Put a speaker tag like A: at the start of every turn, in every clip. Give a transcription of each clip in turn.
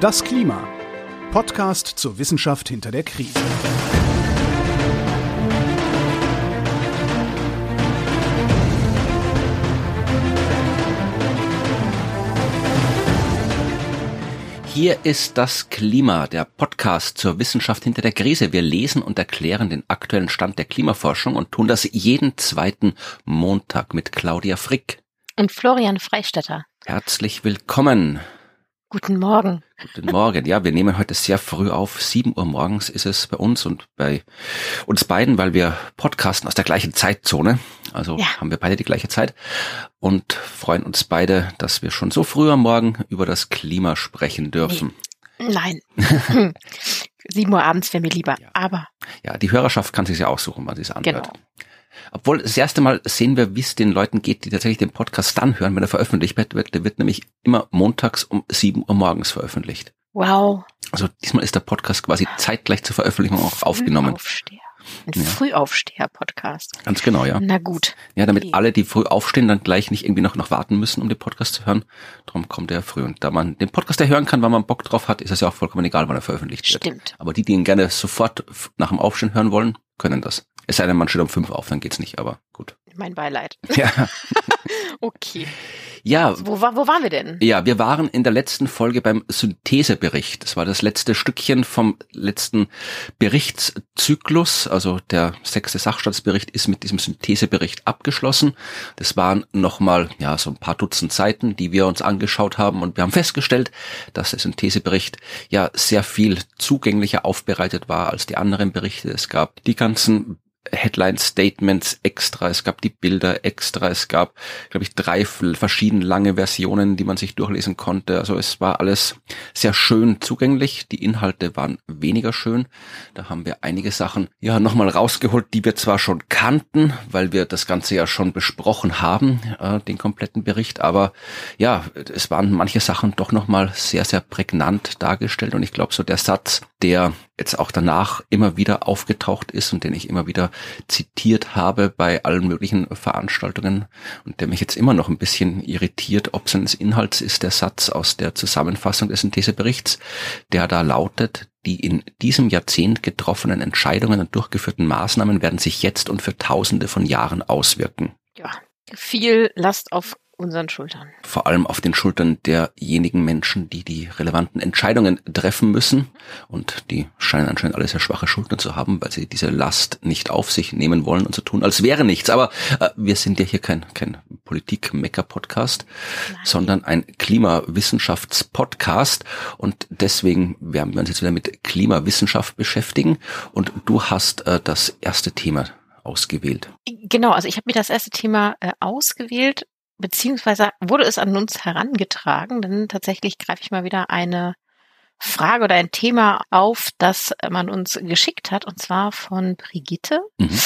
A: Das Klima. Podcast zur Wissenschaft hinter der Krise.
B: Hier ist das Klima, der Podcast zur Wissenschaft hinter der Krise. Wir lesen und erklären den aktuellen Stand der Klimaforschung und tun das jeden zweiten Montag mit Claudia Frick.
C: Und Florian Freistetter.
B: Herzlich willkommen.
C: Guten Morgen.
B: Guten Morgen. Ja, wir nehmen heute sehr früh auf. Sieben Uhr morgens ist es bei uns und bei uns beiden, weil wir podcasten aus der gleichen Zeitzone. Also ja. haben wir beide die gleiche Zeit und freuen uns beide, dass wir schon so früh am Morgen über das Klima sprechen dürfen.
C: Nein. Sieben Uhr abends wäre mir lieber.
B: Ja.
C: Aber.
B: Ja, die Hörerschaft kann sich ja aussuchen, wann sie es anhört. Genau. Obwohl das erste Mal sehen wir, wie es den Leuten geht, die tatsächlich den Podcast dann hören, wenn er veröffentlicht wird. Der wird nämlich immer montags um sieben Uhr morgens veröffentlicht.
C: Wow.
B: Also diesmal ist der Podcast quasi zeitgleich zur Veröffentlichung auch aufgenommen.
C: Aufsteher. Ein ja. Frühaufsteher-Podcast.
B: Ganz genau, ja.
C: Na gut.
B: Ja, damit okay. alle, die früh aufstehen, dann gleich nicht irgendwie noch, noch warten müssen, um den Podcast zu hören. Darum kommt er früh. Und da man den Podcast ja hören kann, wann man Bock drauf hat, ist es ja auch vollkommen egal, wann er veröffentlicht wird.
C: Stimmt.
B: Aber die, die ihn gerne sofort nach dem Aufstehen hören wollen, können das. Es sei denn, man steht um fünf auf, dann geht's nicht, aber gut.
C: Mein Beileid.
B: Ja.
C: okay.
B: Ja.
C: Wo, wo waren wir denn?
B: Ja, wir waren in der letzten Folge beim Synthesebericht. Das war das letzte Stückchen vom letzten Berichtszyklus. Also der sechste Sachstandsbericht ist mit diesem Synthesebericht abgeschlossen. Das waren nochmal, ja, so ein paar Dutzend Seiten, die wir uns angeschaut haben und wir haben festgestellt, dass der Synthesebericht ja sehr viel zugänglicher aufbereitet war als die anderen Berichte. Es gab die ganzen Headline-Statements extra, es gab die Bilder extra, es gab, glaube ich, drei verschiedene lange Versionen, die man sich durchlesen konnte. Also es war alles sehr schön zugänglich. Die Inhalte waren weniger schön. Da haben wir einige Sachen ja nochmal rausgeholt, die wir zwar schon kannten, weil wir das Ganze ja schon besprochen haben, äh, den kompletten Bericht, aber ja, es waren manche Sachen doch nochmal sehr, sehr prägnant dargestellt und ich glaube so der Satz, der jetzt auch danach immer wieder aufgetaucht ist und den ich immer wieder zitiert habe bei allen möglichen Veranstaltungen und der mich jetzt immer noch ein bisschen irritiert, ob seines Inhalts ist der Satz aus der Zusammenfassung des Syntheseberichts, der da lautet, die in diesem Jahrzehnt getroffenen Entscheidungen und durchgeführten Maßnahmen werden sich jetzt und für Tausende von Jahren auswirken.
C: Ja, viel Last auf unseren Schultern.
B: Vor allem auf den Schultern derjenigen Menschen, die die relevanten Entscheidungen treffen müssen. Und die scheinen anscheinend alle sehr schwache Schultern zu haben, weil sie diese Last nicht auf sich nehmen wollen und so tun, als wäre nichts. Aber äh, wir sind ja hier kein, kein Politik-Mecker-Podcast, sondern ein Klimawissenschafts-Podcast. Und deswegen werden wir uns jetzt wieder mit Klimawissenschaft beschäftigen. Und du hast äh, das erste Thema ausgewählt.
C: Genau, also ich habe mir das erste Thema äh, ausgewählt, beziehungsweise wurde es an uns herangetragen, denn tatsächlich greife ich mal wieder eine Frage oder ein Thema auf, das man uns geschickt hat, und zwar von Brigitte, mhm.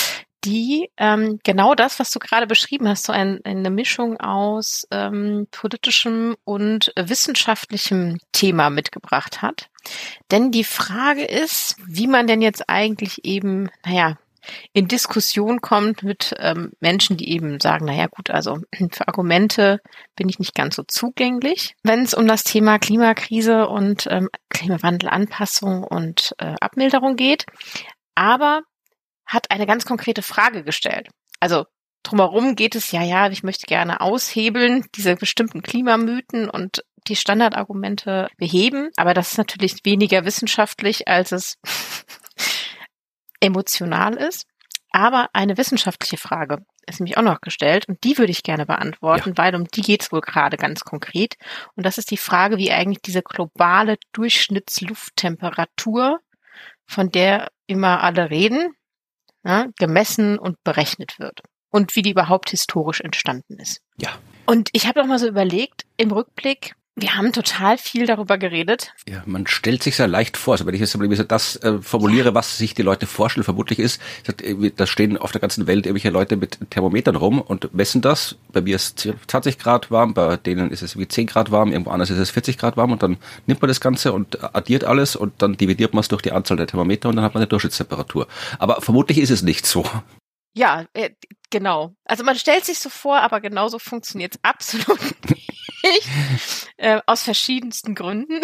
C: die ähm, genau das, was du gerade beschrieben hast, so ein, eine Mischung aus ähm, politischem und wissenschaftlichem Thema mitgebracht hat. Denn die Frage ist, wie man denn jetzt eigentlich eben, naja, in Diskussion kommt mit ähm, Menschen, die eben sagen, naja gut, also für Argumente bin ich nicht ganz so zugänglich. Wenn es um das Thema Klimakrise und ähm, Klimawandelanpassung und äh, Abmilderung geht, aber hat eine ganz konkrete Frage gestellt. Also drumherum geht es ja, ja, ich möchte gerne aushebeln, diese bestimmten Klimamythen und die Standardargumente beheben, aber das ist natürlich weniger wissenschaftlich, als es emotional ist. Aber eine wissenschaftliche Frage ist nämlich auch noch gestellt und die würde ich gerne beantworten, ja. weil um die geht es wohl gerade ganz konkret. Und das ist die Frage, wie eigentlich diese globale Durchschnittslufttemperatur, von der immer alle reden, ja, gemessen und berechnet wird. Und wie die überhaupt historisch entstanden ist.
B: Ja.
C: Und ich habe noch mal so überlegt, im Rückblick, wir haben total viel darüber geredet.
B: Ja, man stellt sich sehr leicht vor. Also wenn ich jetzt das äh, formuliere, was sich die Leute vorstellen, vermutlich ist, da stehen auf der ganzen Welt irgendwelche Leute mit Thermometern rum und messen das. Bei mir ist 20 Grad warm, bei denen ist es wie 10 Grad warm, irgendwo anders ist es 40 Grad warm und dann nimmt man das Ganze und addiert alles und dann dividiert man es durch die Anzahl der Thermometer und dann hat man eine Durchschnittstemperatur. Aber vermutlich ist es nicht so.
C: Ja, äh, genau. Also man stellt sich so vor, aber genauso funktioniert es absolut nicht. Äh, aus verschiedensten Gründen.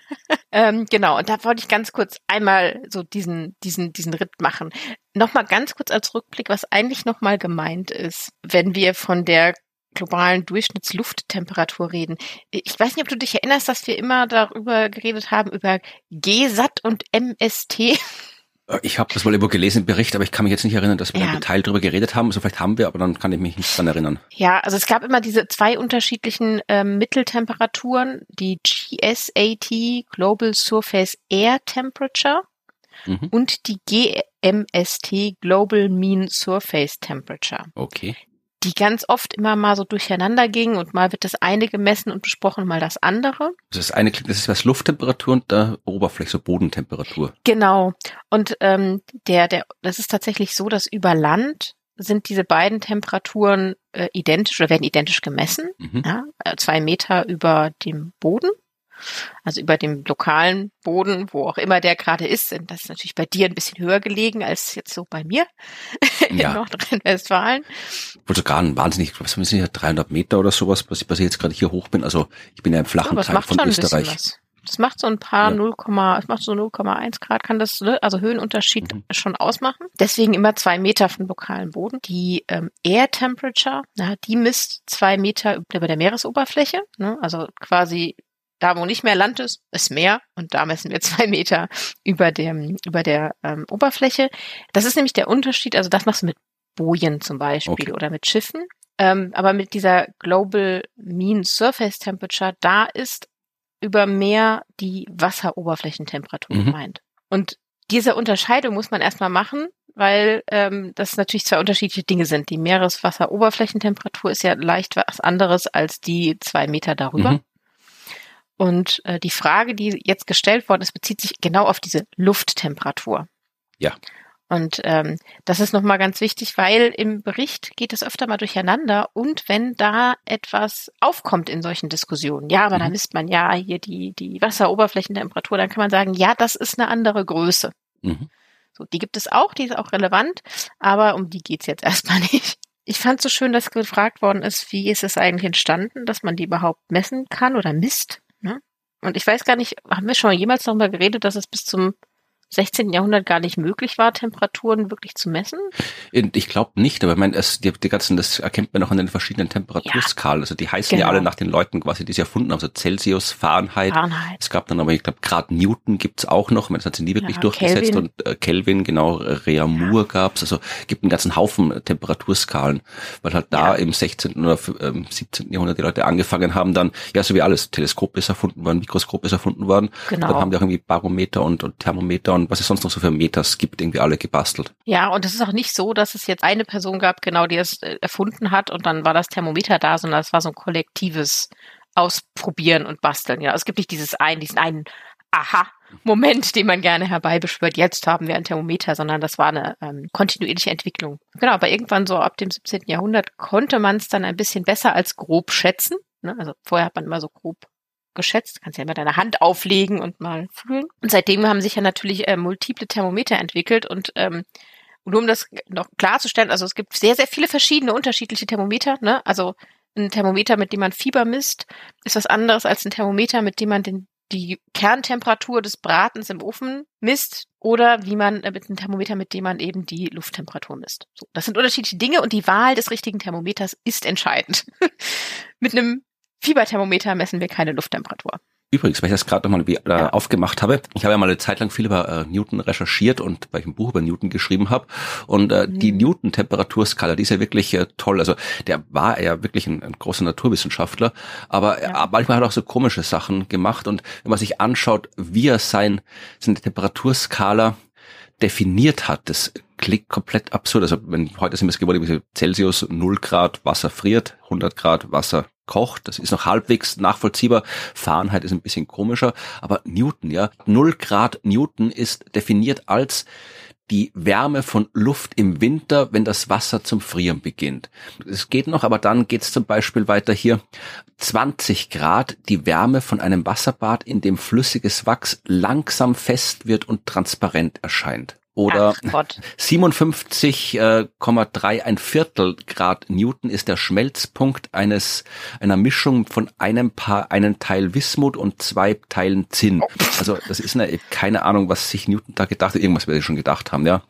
C: ähm, genau, und da wollte ich ganz kurz einmal so diesen, diesen, diesen Ritt machen. Nochmal ganz kurz als Rückblick, was eigentlich nochmal gemeint ist, wenn wir von der globalen Durchschnittslufttemperatur reden. Ich weiß nicht, ob du dich erinnerst, dass wir immer darüber geredet haben, über GSAT und MST.
B: Äh, ich habe das mal irgendwo gelesen im Bericht, aber ich kann mich jetzt nicht erinnern, dass wir ja. im Detail darüber geredet haben. Also vielleicht haben wir, aber dann kann ich mich nicht dran erinnern.
C: Ja, also es gab immer diese zwei unterschiedlichen ähm, Mitteltemperaturen, die GSAT, Global Surface Air Temperature, mhm. und die GMST, Global Mean Surface Temperature.
B: Okay
C: die ganz oft immer mal so durcheinander gingen und mal wird das eine gemessen und besprochen, mal das andere.
B: Das eine klingt, das ist was Lufttemperatur und der Oberfläche, so Bodentemperatur.
C: Genau. Und ähm, der, der, das ist tatsächlich so, dass über Land sind diese beiden Temperaturen äh, identisch oder werden identisch gemessen, mhm. ja, äh, zwei Meter über dem Boden also über dem lokalen Boden, wo auch immer der gerade ist. Und das ist natürlich bei dir ein bisschen höher gelegen als jetzt so bei mir in ja. Nordrhein-Westfalen.
B: Sogar ein wahnsinnig, was sind ja 300 Meter oder sowas, was ich, jetzt gerade hier hoch bin. Also ich bin ja im flachen ja, Teil von Österreich.
C: Das macht so ein paar ja. 0, es macht so 0,1 Grad, kann das, ne, also Höhenunterschied mhm. schon ausmachen. Deswegen immer zwei Meter von lokalem Boden. Die ähm, Air Temperature, na, die misst zwei Meter über der Meeresoberfläche, ne, also quasi da, wo nicht mehr Land ist, ist Meer und da messen wir zwei Meter über dem, über der ähm, Oberfläche. Das ist nämlich der Unterschied, also das machst du mit Bojen zum Beispiel okay. oder mit Schiffen. Ähm, aber mit dieser Global Mean Surface Temperature, da ist über Meer die Wasseroberflächentemperatur mhm. gemeint. Und diese Unterscheidung muss man erstmal machen, weil ähm, das natürlich zwei unterschiedliche Dinge sind. Die Meereswasseroberflächentemperatur ist ja leicht was anderes als die zwei Meter darüber. Mhm. Und äh, die Frage, die jetzt gestellt worden ist, bezieht sich genau auf diese Lufttemperatur.
B: Ja.
C: Und ähm, das ist nochmal ganz wichtig, weil im Bericht geht es öfter mal durcheinander und wenn da etwas aufkommt in solchen Diskussionen, ja, aber mhm. da misst man ja hier die, die Wasseroberflächentemperatur, dann kann man sagen, ja, das ist eine andere Größe. Mhm. So, die gibt es auch, die ist auch relevant, aber um die geht's jetzt erstmal nicht. Ich fand so schön, dass gefragt worden ist, wie ist es eigentlich entstanden, dass man die überhaupt messen kann oder misst. Ne? Und ich weiß gar nicht, haben wir schon jemals darüber geredet, dass es bis zum 16. Jahrhundert gar nicht möglich war, Temperaturen wirklich zu messen?
B: Ich glaube nicht, aber ich meine, die, die ganzen, das erkennt man auch an den verschiedenen Temperaturskalen. Ja, also die heißen genau. ja alle nach den Leuten quasi, die sie erfunden haben. Also Celsius, Fahrenheit. Fahrenheit. Es gab dann aber, ich glaube, Grad Newton gibt's auch noch. Ich meine, das hat sie nie wirklich ja, durchgesetzt. Kelvin. Und äh, Kelvin, genau, Reaumur ja. gab's. Also gibt einen ganzen Haufen Temperaturskalen, weil halt da im 16. oder ähm, 17. Jahrhundert die Leute angefangen haben, dann, ja, so wie alles, Teleskop ist erfunden worden, Mikroskop ist erfunden worden. Genau. Dann haben die auch irgendwie Barometer und, und Thermometer und was es sonst noch so für Meters gibt, irgendwie alle gebastelt.
C: Ja, und es ist auch nicht so, dass es jetzt eine Person gab, genau, die es äh, erfunden hat und dann war das Thermometer da, sondern es war so ein kollektives Ausprobieren und Basteln. Ja, es gibt nicht dieses einen, diesen einen Aha. Moment, den man gerne herbeibeschwört, jetzt haben wir ein Thermometer, sondern das war eine ähm, kontinuierliche Entwicklung. Genau, aber irgendwann so ab dem 17. Jahrhundert konnte man es dann ein bisschen besser als grob schätzen. Ne? Also vorher hat man immer so grob geschätzt. Kannst ja immer deine Hand auflegen und mal fühlen. Und seitdem haben sich ja natürlich äh, multiple Thermometer entwickelt und ähm, nur um das noch klarzustellen, also es gibt sehr, sehr viele verschiedene unterschiedliche Thermometer. Ne? Also ein Thermometer, mit dem man Fieber misst, ist was anderes als ein Thermometer, mit dem man den, die Kerntemperatur des Bratens im Ofen misst oder wie man äh, mit einem Thermometer, mit dem man eben die Lufttemperatur misst. So, das sind unterschiedliche Dinge und die Wahl des richtigen Thermometers ist entscheidend. mit einem Fieberthermometer messen wir keine Lufttemperatur.
B: Übrigens, weil ich das gerade nochmal äh, ja. aufgemacht habe, ich habe ja mal eine Zeit lang viel über äh, Newton recherchiert und weil ich ein Buch über Newton geschrieben habe. Und äh, mhm. die Newton-Temperaturskala, die ist ja wirklich äh, toll. Also der war ja wirklich ein, ein großer Naturwissenschaftler, aber ja. er, manchmal hat er auch so komische Sachen gemacht. Und wenn man sich anschaut, wie er sein, seine Temperaturskala definiert hat, das klingt komplett absurd. Also wenn heute sind wir es geworden, Celsius 0 Grad Wasser friert, 100 Grad Wasser kocht. Das ist noch halbwegs nachvollziehbar. Fahrenheit ist ein bisschen komischer. Aber Newton, ja, 0 Grad Newton ist definiert als die Wärme von Luft im Winter, wenn das Wasser zum Frieren beginnt. Es geht noch, aber dann geht es zum Beispiel weiter hier. 20 Grad, die Wärme von einem Wasserbad, in dem flüssiges Wachs langsam fest wird und transparent erscheint oder 57,3 äh, ein Viertel Grad Newton ist der Schmelzpunkt eines einer Mischung von einem Paar einen Teil Wismut und zwei Teilen Zinn. Also das ist eine keine Ahnung, was sich Newton da gedacht hat. Irgendwas wird er schon gedacht haben, ja.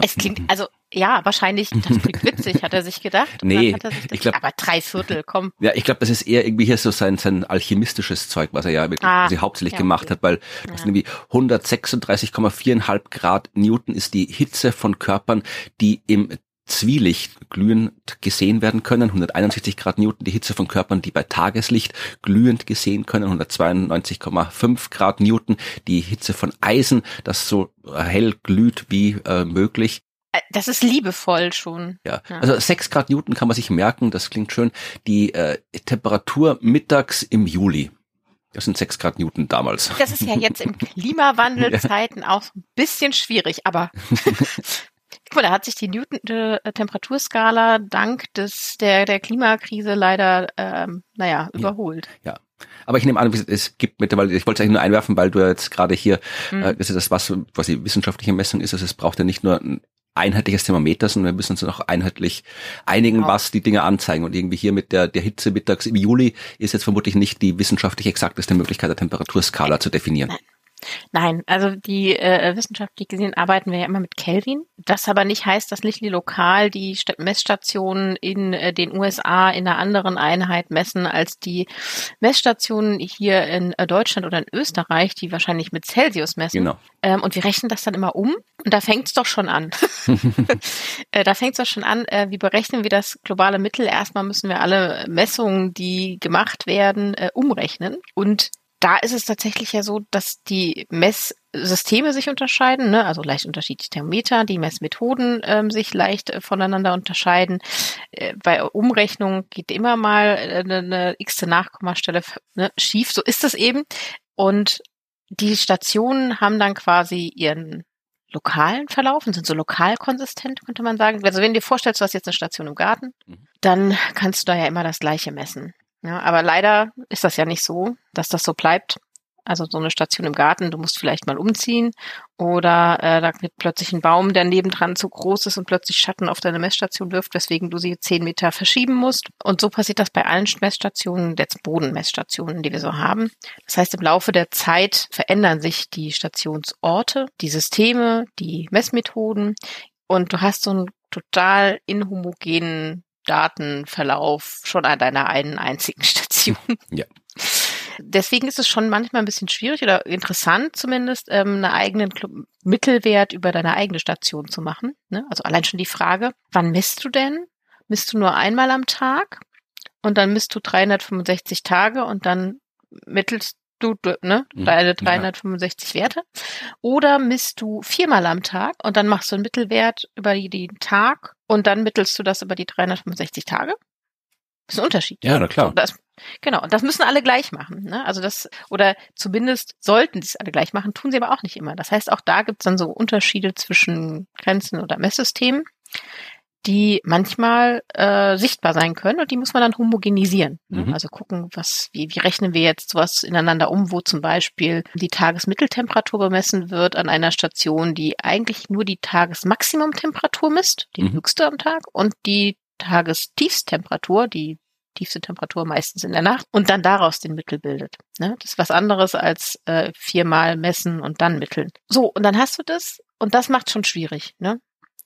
C: Es klingt also ja, wahrscheinlich, das klingt witzig, hat er sich gedacht.
B: Nee,
C: sich
B: ich glaube,
C: aber drei Viertel, komm.
B: Ja, ich glaube, das ist eher irgendwie hier so sein, sein alchemistisches Zeug, was er ja wirklich ah, hauptsächlich ja, gemacht okay. hat, weil das ja. sind irgendwie 136,4,5 Grad Newton ist die Hitze von Körpern, die im Zwielicht glühend gesehen werden können, 161 Grad Newton die Hitze von Körpern, die bei Tageslicht glühend gesehen können, 192,5 Grad Newton die Hitze von Eisen, das so hell glüht wie äh, möglich.
C: Äh, das ist liebevoll schon.
B: Ja. ja. also 6 Grad Newton kann man sich merken, das klingt schön. Die äh, Temperatur mittags im Juli. Das sind 6 Grad Newton damals.
C: Das ist ja jetzt im Klimawandelzeiten ja. auch ein bisschen schwierig, aber guck mal, da hat sich die Newton-Temperaturskala dank des der der Klimakrise leider ähm, naja überholt.
B: Ja. ja. Aber ich nehme an, es gibt mittlerweile, ich wollte es eigentlich nur einwerfen, weil du jetzt gerade hier, mhm. äh, das ist das, was quasi wissenschaftliche Messung ist, also es braucht ja nicht nur ein einheitliches Thermometer, sondern wir müssen uns noch einheitlich einigen, genau. was die Dinge anzeigen. Und irgendwie hier mit der, der Hitze mittags im Juli ist jetzt vermutlich nicht die wissenschaftlich exakteste Möglichkeit, der Temperaturskala zu definieren. Nein.
C: Also die äh, wissenschaftlich gesehen arbeiten wir ja immer mit Kelvin. Das aber nicht heißt, dass nicht lokal die St Messstationen in äh, den USA in einer anderen Einheit messen als die Messstationen hier in äh, Deutschland oder in Österreich, die wahrscheinlich mit Celsius messen. Genau. Ähm, und wir rechnen das dann immer um und da fängt es doch schon an. äh, da fängt es doch schon an, äh, wie berechnen wir das globale Mittel? Erstmal müssen wir alle Messungen, die gemacht werden, äh, umrechnen und da ist es tatsächlich ja so, dass die Messsysteme sich unterscheiden, ne? also leicht unterschiedliche Thermometer, die Messmethoden ähm, sich leicht äh, voneinander unterscheiden. Äh, bei Umrechnung geht immer mal äh, eine, eine x-te Nachkommastelle ne, schief, so ist das eben. Und die Stationen haben dann quasi ihren lokalen Verlauf und sind so lokal konsistent, könnte man sagen. Also wenn du dir vorstellst, du hast jetzt eine Station im Garten, mhm. dann kannst du da ja immer das gleiche messen. Ja, aber leider ist das ja nicht so, dass das so bleibt. Also so eine Station im Garten, du musst vielleicht mal umziehen oder äh, da wird plötzlich ein Baum, der nebendran zu groß ist und plötzlich Schatten auf deine Messstation wirft, weswegen du sie zehn Meter verschieben musst. Und so passiert das bei allen Messstationen, jetzt Bodenmessstationen, die wir so haben. Das heißt, im Laufe der Zeit verändern sich die Stationsorte, die Systeme, die Messmethoden und du hast so einen total inhomogenen Datenverlauf schon an deiner einen einzigen Station. Ja. Deswegen ist es schon manchmal ein bisschen schwierig oder interessant zumindest, ähm, einen eigenen Mittelwert über deine eigene Station zu machen. Ne? Also allein schon die Frage, wann misst du denn? Misst du nur einmal am Tag und dann misst du 365 Tage und dann mittelst du ne, mhm. deine 365 ja. Werte. Oder misst du viermal am Tag und dann machst du einen Mittelwert über den Tag und dann mittelst du das über die 365 Tage. Das ist ein Unterschied.
B: Ja, na klar.
C: Das, genau, und das müssen alle gleich machen. Ne? Also das, oder zumindest sollten sie es alle gleich machen, tun sie aber auch nicht immer. Das heißt, auch da gibt es dann so Unterschiede zwischen Grenzen oder Messsystemen die manchmal äh, sichtbar sein können und die muss man dann homogenisieren. Ne? Mhm. Also gucken, was, wie, wie rechnen wir jetzt sowas ineinander um, wo zum Beispiel die Tagesmitteltemperatur bemessen wird an einer Station, die eigentlich nur die Tagesmaximumtemperatur misst, die mhm. höchste am Tag, und die Tagestiefsttemperatur, die tiefste Temperatur meistens in der Nacht und dann daraus den Mittel bildet. Ne? Das ist was anderes als äh, viermal messen und dann mitteln. So, und dann hast du das und das macht schon schwierig. Ne?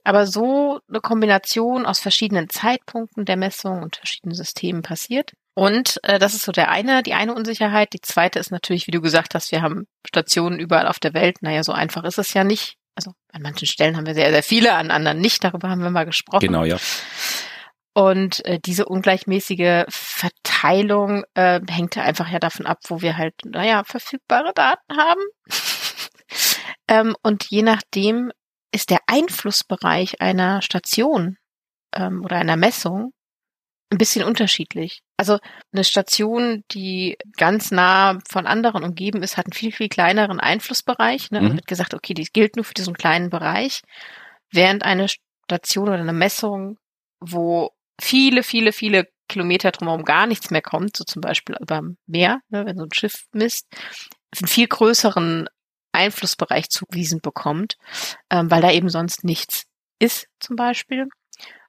C: Aber so eine Kombination aus verschiedenen Zeitpunkten der Messung und verschiedenen Systemen passiert. Und äh, das ist so der eine, die eine Unsicherheit. Die zweite ist natürlich, wie du gesagt hast, wir haben Stationen überall auf der Welt. Naja, so einfach ist es ja nicht. Also an manchen Stellen haben wir sehr, sehr viele, an anderen nicht. Darüber haben wir mal gesprochen.
B: Genau, ja.
C: Und äh, diese ungleichmäßige Verteilung äh, hängt einfach ja davon ab, wo wir halt, naja, verfügbare Daten haben. ähm, und je nachdem, ist der Einflussbereich einer Station ähm, oder einer Messung ein bisschen unterschiedlich. Also eine Station, die ganz nah von anderen umgeben ist, hat einen viel, viel kleineren Einflussbereich. Ne? Mhm. wird gesagt, okay, die gilt nur für diesen kleinen Bereich, während eine Station oder eine Messung, wo viele, viele, viele Kilometer drumherum gar nichts mehr kommt, so zum Beispiel über Meer, ne, wenn so ein Schiff misst, einen viel größeren Einflussbereich zugewiesen bekommt, ähm, weil da eben sonst nichts ist zum Beispiel.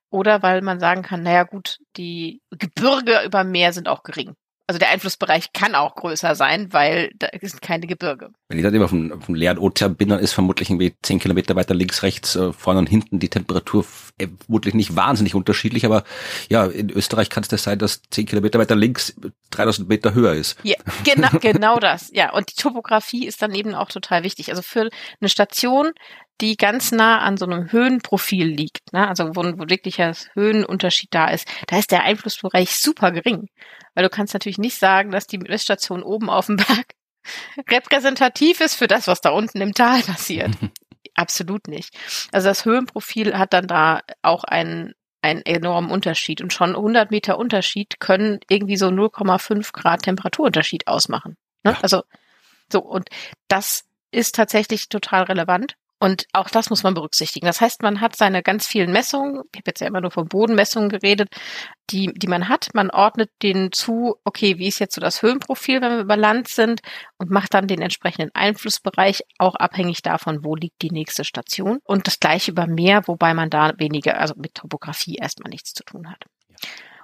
C: Oder weil man sagen kann, naja gut, die Gebirge über Meer sind auch gering. Also der Einflussbereich kann auch größer sein, weil da sind keine Gebirge.
B: Wenn ich dann immer vom, vom leeren Ozean bin, dann ist vermutlich irgendwie zehn Kilometer weiter links, rechts, äh, vorne und hinten die Temperatur äh, vermutlich nicht wahnsinnig unterschiedlich, aber ja, in Österreich kann es das sein, dass zehn Kilometer weiter links 3000 Meter höher ist.
C: Ja, genau, genau das. Ja, und die Topografie ist dann eben auch total wichtig. Also für eine Station, die ganz nah an so einem Höhenprofil liegt, ne? also wo, wo wirklich ein Höhenunterschied da ist, da ist der Einflussbereich super gering. Weil du kannst natürlich nicht sagen, dass die Messstation oben auf dem Berg repräsentativ ist für das, was da unten im Tal passiert. Absolut nicht. Also das Höhenprofil hat dann da auch einen, einen enormen Unterschied. Und schon 100 Meter Unterschied können irgendwie so 0,5 Grad Temperaturunterschied ausmachen. Ne? Ja. Also so, und das ist tatsächlich total relevant. Und auch das muss man berücksichtigen. Das heißt, man hat seine ganz vielen Messungen, ich habe jetzt ja immer nur von Bodenmessungen geredet, die, die man hat. Man ordnet denen zu, okay, wie ist jetzt so das Höhenprofil, wenn wir über Land sind und macht dann den entsprechenden Einflussbereich auch abhängig davon, wo liegt die nächste Station. Und das gleiche über Meer, wobei man da weniger, also mit Topografie erstmal nichts zu tun hat.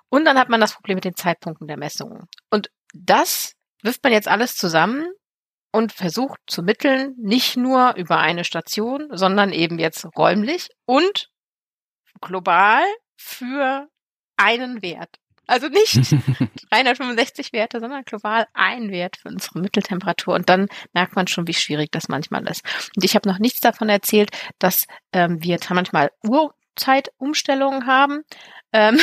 C: Und dann hat man das Problem mit den Zeitpunkten der Messungen. Und das wirft man jetzt alles zusammen und versucht zu mitteln, nicht nur über eine Station, sondern eben jetzt räumlich und global für einen Wert. Also nicht 365 Werte, sondern global ein Wert für unsere Mitteltemperatur. Und dann merkt man schon, wie schwierig das manchmal ist. Und ich habe noch nichts davon erzählt, dass ähm, wir manchmal Uhrzeitumstellungen haben ähm,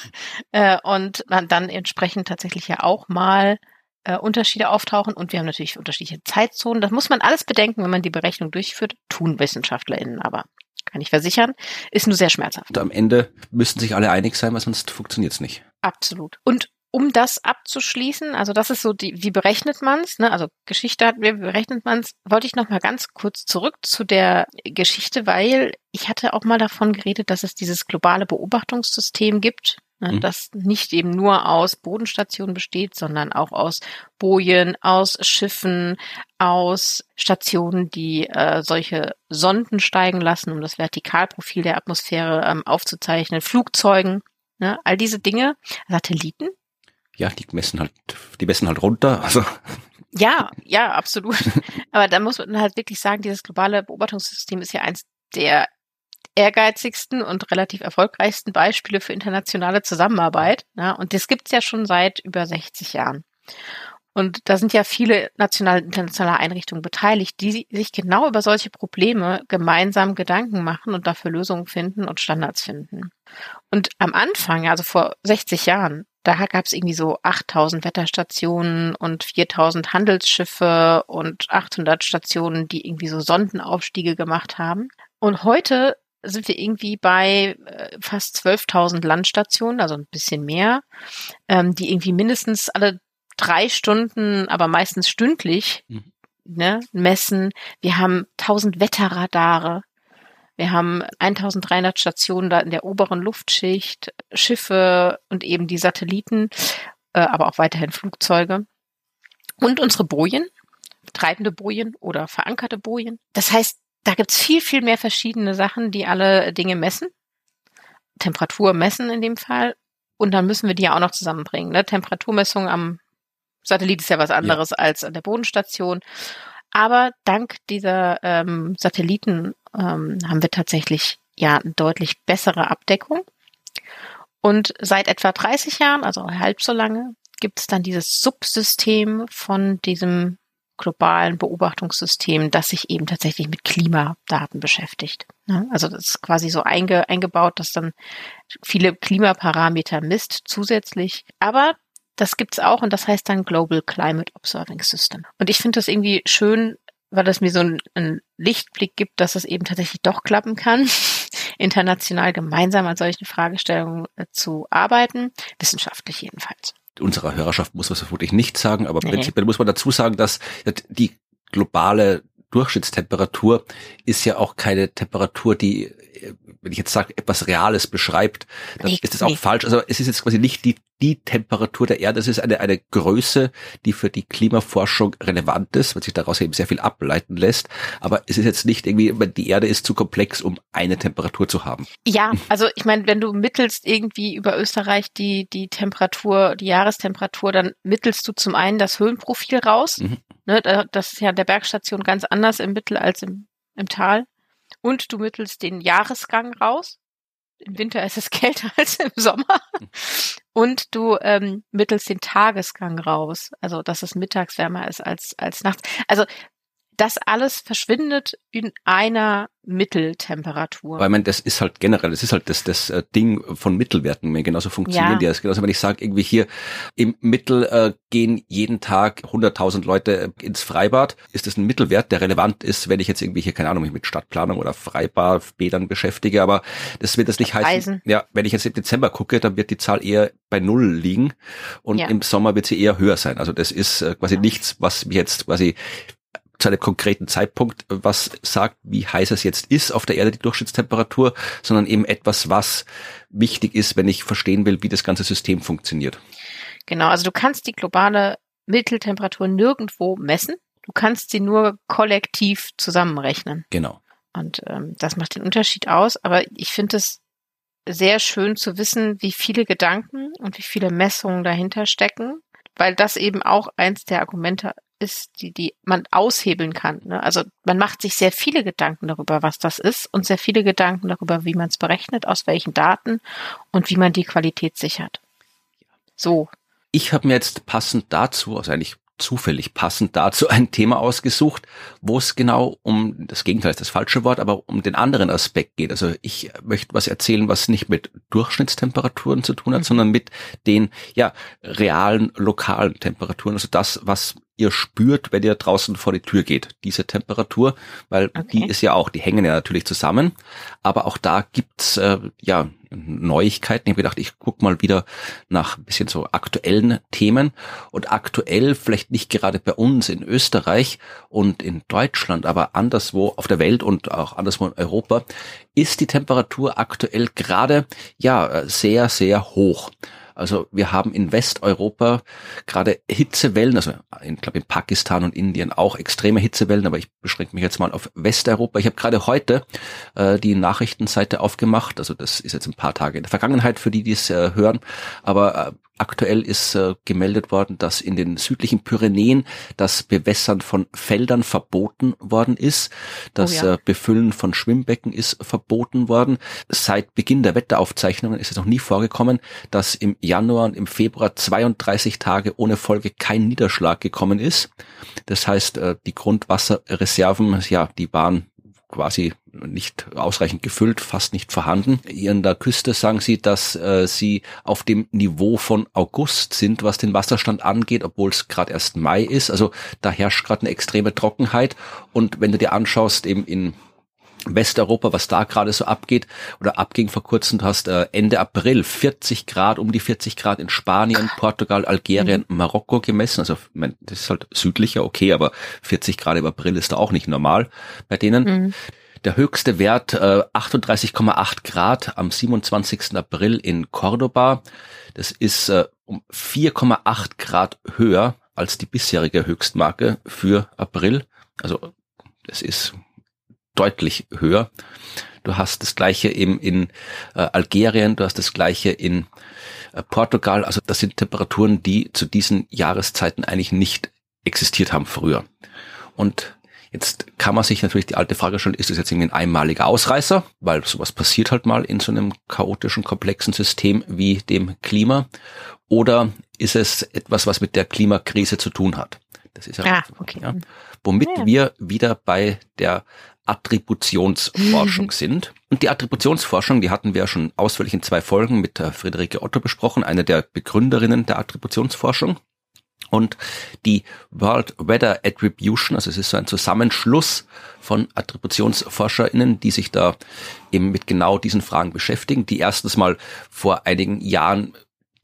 C: äh, und man dann entsprechend tatsächlich ja auch mal äh, Unterschiede auftauchen und wir haben natürlich unterschiedliche Zeitzonen. Das muss man alles bedenken, wenn man die Berechnung durchführt, tun WissenschaftlerInnen aber. Kann ich versichern, ist nur sehr schmerzhaft.
B: Und am Ende müssten sich alle einig sein, weil sonst funktioniert es nicht.
C: Absolut. Und um das abzuschließen, also das ist so die, wie berechnet man's, ne? Also Geschichte hat, wie berechnet man's, wollte ich noch mal ganz kurz zurück zu der Geschichte, weil ich hatte auch mal davon geredet, dass es dieses globale Beobachtungssystem gibt, ne, mhm. das nicht eben nur aus Bodenstationen besteht, sondern auch aus Bojen, aus Schiffen, aus Stationen, die äh, solche Sonden steigen lassen, um das Vertikalprofil der Atmosphäre ähm, aufzuzeichnen, Flugzeugen, ne, all diese Dinge, Satelliten.
B: Ja, die messen halt, die messen halt runter, also.
C: Ja, ja, absolut. Aber da muss man halt wirklich sagen, dieses globale Beobachtungssystem ist ja eins der ehrgeizigsten und relativ erfolgreichsten Beispiele für internationale Zusammenarbeit. Ja, und das gibt's ja schon seit über 60 Jahren. Und da sind ja viele nationale internationale Einrichtungen beteiligt, die sich genau über solche Probleme gemeinsam Gedanken machen und dafür Lösungen finden und Standards finden. Und am Anfang, also vor 60 Jahren, da gab es irgendwie so 8000 Wetterstationen und 4000 Handelsschiffe und 800 Stationen, die irgendwie so Sondenaufstiege gemacht haben. Und heute sind wir irgendwie bei äh, fast 12.000 Landstationen, also ein bisschen mehr, ähm, die irgendwie mindestens alle drei Stunden, aber meistens stündlich mhm. ne, messen. Wir haben 1000 Wetterradare. Wir haben 1300 Stationen da in der oberen Luftschicht, Schiffe und eben die Satelliten, äh, aber auch weiterhin Flugzeuge. Und unsere Bojen, treibende Bojen oder verankerte Bojen. Das heißt, da gibt's viel, viel mehr verschiedene Sachen, die alle Dinge messen. Temperatur messen in dem Fall. Und dann müssen wir die ja auch noch zusammenbringen. Ne? Temperaturmessung am Satellit ist ja was anderes ja. als an der Bodenstation. Aber dank dieser ähm, Satelliten ähm, haben wir tatsächlich ja eine deutlich bessere Abdeckung. Und seit etwa 30 Jahren, also halb so lange, gibt es dann dieses Subsystem von diesem globalen Beobachtungssystem, das sich eben tatsächlich mit Klimadaten beschäftigt. Also das ist quasi so einge, eingebaut, dass dann viele Klimaparameter misst zusätzlich. Aber das gibt's auch und das heißt dann Global Climate Observing System. Und ich finde das irgendwie schön, weil das mir so einen Lichtblick gibt, dass es eben tatsächlich doch klappen kann, international gemeinsam an solchen Fragestellungen äh, zu arbeiten, wissenschaftlich jedenfalls
B: unserer Hörerschaft muss man es vermutlich nicht sagen, aber nee. prinzipiell muss man dazu sagen, dass die globale Durchschnittstemperatur ist ja auch keine Temperatur, die, wenn ich jetzt sage, etwas Reales beschreibt, dann nee, ist das auch nee. falsch. Also es ist jetzt quasi nicht die, die Temperatur der Erde. Das ist eine, eine Größe, die für die Klimaforschung relevant ist, weil sich daraus eben sehr viel ableiten lässt. Aber es ist jetzt nicht irgendwie, die Erde ist zu komplex, um eine Temperatur zu haben.
C: Ja, also ich meine, wenn du mittelst irgendwie über Österreich die, die Temperatur, die Jahrestemperatur, dann mittelst du zum einen das Höhenprofil raus. Mhm. Ne, das ist ja der Bergstation ganz anders im Mittel als im, im Tal. Und du mittelst den Jahresgang raus. Im Winter ist es kälter als im Sommer. Und du ähm, mittelst den Tagesgang raus. Also, dass es mittags wärmer ist als, als nachts. Also, das alles verschwindet in einer Mitteltemperatur.
B: Weil man, das ist halt generell, das ist halt das, das äh, Ding von Mittelwerten, genauso funktionieren ja. die. Das genauso, wenn ich sage, irgendwie hier im Mittel äh, gehen jeden Tag 100.000 Leute ins Freibad, ist das ein Mittelwert, der relevant ist, wenn ich jetzt irgendwie hier, keine Ahnung, mich mit Stadtplanung oder Freibadbädern beschäftige, aber das wird das nicht heißen. Reisen. Ja, wenn ich jetzt im Dezember gucke, dann wird die Zahl eher bei Null liegen und ja. im Sommer wird sie eher höher sein. Also das ist äh, quasi ja. nichts, was jetzt quasi zu einem konkreten Zeitpunkt was sagt, wie heiß es jetzt ist auf der Erde, die Durchschnittstemperatur, sondern eben etwas, was wichtig ist, wenn ich verstehen will, wie das ganze System funktioniert.
C: Genau, also du kannst die globale Mitteltemperatur nirgendwo messen. Du kannst sie nur kollektiv zusammenrechnen.
B: Genau.
C: Und ähm, das macht den Unterschied aus. Aber ich finde es sehr schön zu wissen, wie viele Gedanken und wie viele Messungen dahinter stecken, weil das eben auch eins der Argumente ist, die, die man aushebeln kann. Ne? Also man macht sich sehr viele Gedanken darüber, was das ist und sehr viele Gedanken darüber, wie man es berechnet, aus welchen Daten und wie man die Qualität sichert. So.
B: Ich habe mir jetzt passend dazu, also eigentlich zufällig passend dazu ein Thema ausgesucht, wo es genau um, das Gegenteil ist das falsche Wort, aber um den anderen Aspekt geht. Also ich möchte was erzählen, was nicht mit Durchschnittstemperaturen zu tun hat, mhm. sondern mit den, ja, realen, lokalen Temperaturen. Also das, was ihr spürt, wenn ihr draußen vor die Tür geht, diese Temperatur, weil okay. die ist ja auch, die hängen ja natürlich zusammen, aber auch da gibt's äh, ja Neuigkeiten. Ich habe gedacht, ich guck mal wieder nach ein bisschen so aktuellen Themen und aktuell vielleicht nicht gerade bei uns in Österreich und in Deutschland, aber anderswo auf der Welt und auch anderswo in Europa ist die Temperatur aktuell gerade ja sehr sehr hoch. Also wir haben in Westeuropa gerade Hitzewellen, also ich glaube in Pakistan und Indien auch extreme Hitzewellen, aber ich beschränke mich jetzt mal auf Westeuropa. Ich habe gerade heute äh, die Nachrichtenseite aufgemacht, also das ist jetzt ein paar Tage in der Vergangenheit für die, die es äh, hören, aber äh, Aktuell ist äh, gemeldet worden, dass in den südlichen Pyrenäen das Bewässern von Feldern verboten worden ist. Das oh ja. äh, Befüllen von Schwimmbecken ist verboten worden. Seit Beginn der Wetteraufzeichnungen ist es noch nie vorgekommen, dass im Januar und im Februar 32 Tage ohne Folge kein Niederschlag gekommen ist. Das heißt, äh, die Grundwasserreserven, ja, die waren quasi nicht ausreichend gefüllt, fast nicht vorhanden. Hier an der Küste sagen sie, dass äh, sie auf dem Niveau von August sind, was den Wasserstand angeht, obwohl es gerade erst Mai ist. Also da herrscht gerade eine extreme Trockenheit. Und wenn du dir anschaust, eben in Westeuropa, was da gerade so abgeht oder abging vor kurzem, du hast äh, Ende April 40 Grad, um die 40 Grad in Spanien, Portugal, Algerien, mhm. Marokko gemessen. Also mein, das ist halt südlicher, okay, aber 40 Grad im April ist da auch nicht normal bei denen. Mhm. Der höchste Wert äh, 38,8 Grad am 27. April in Cordoba. Das ist äh, um 4,8 Grad höher als die bisherige Höchstmarke für April. Also das ist deutlich höher. Du hast das gleiche eben in äh, Algerien, du hast das gleiche in äh, Portugal. Also das sind Temperaturen, die zu diesen Jahreszeiten eigentlich nicht existiert haben früher. Und Jetzt kann man sich natürlich die alte Frage stellen, ist das jetzt irgendwie ein einmaliger Ausreißer? Weil sowas passiert halt mal in so einem chaotischen, komplexen System wie dem Klima. Oder ist es etwas, was mit der Klimakrise zu tun hat? Das ist ja, ah, okay. ja womit ja. wir wieder bei der Attributionsforschung sind. Und die Attributionsforschung, die hatten wir schon ausführlich in zwei Folgen mit der Friederike Otto besprochen, eine der Begründerinnen der Attributionsforschung. Und die World Weather Attribution, also es ist so ein Zusammenschluss von AttributionsforscherInnen, die sich da eben mit genau diesen Fragen beschäftigen, die erstens mal vor einigen Jahren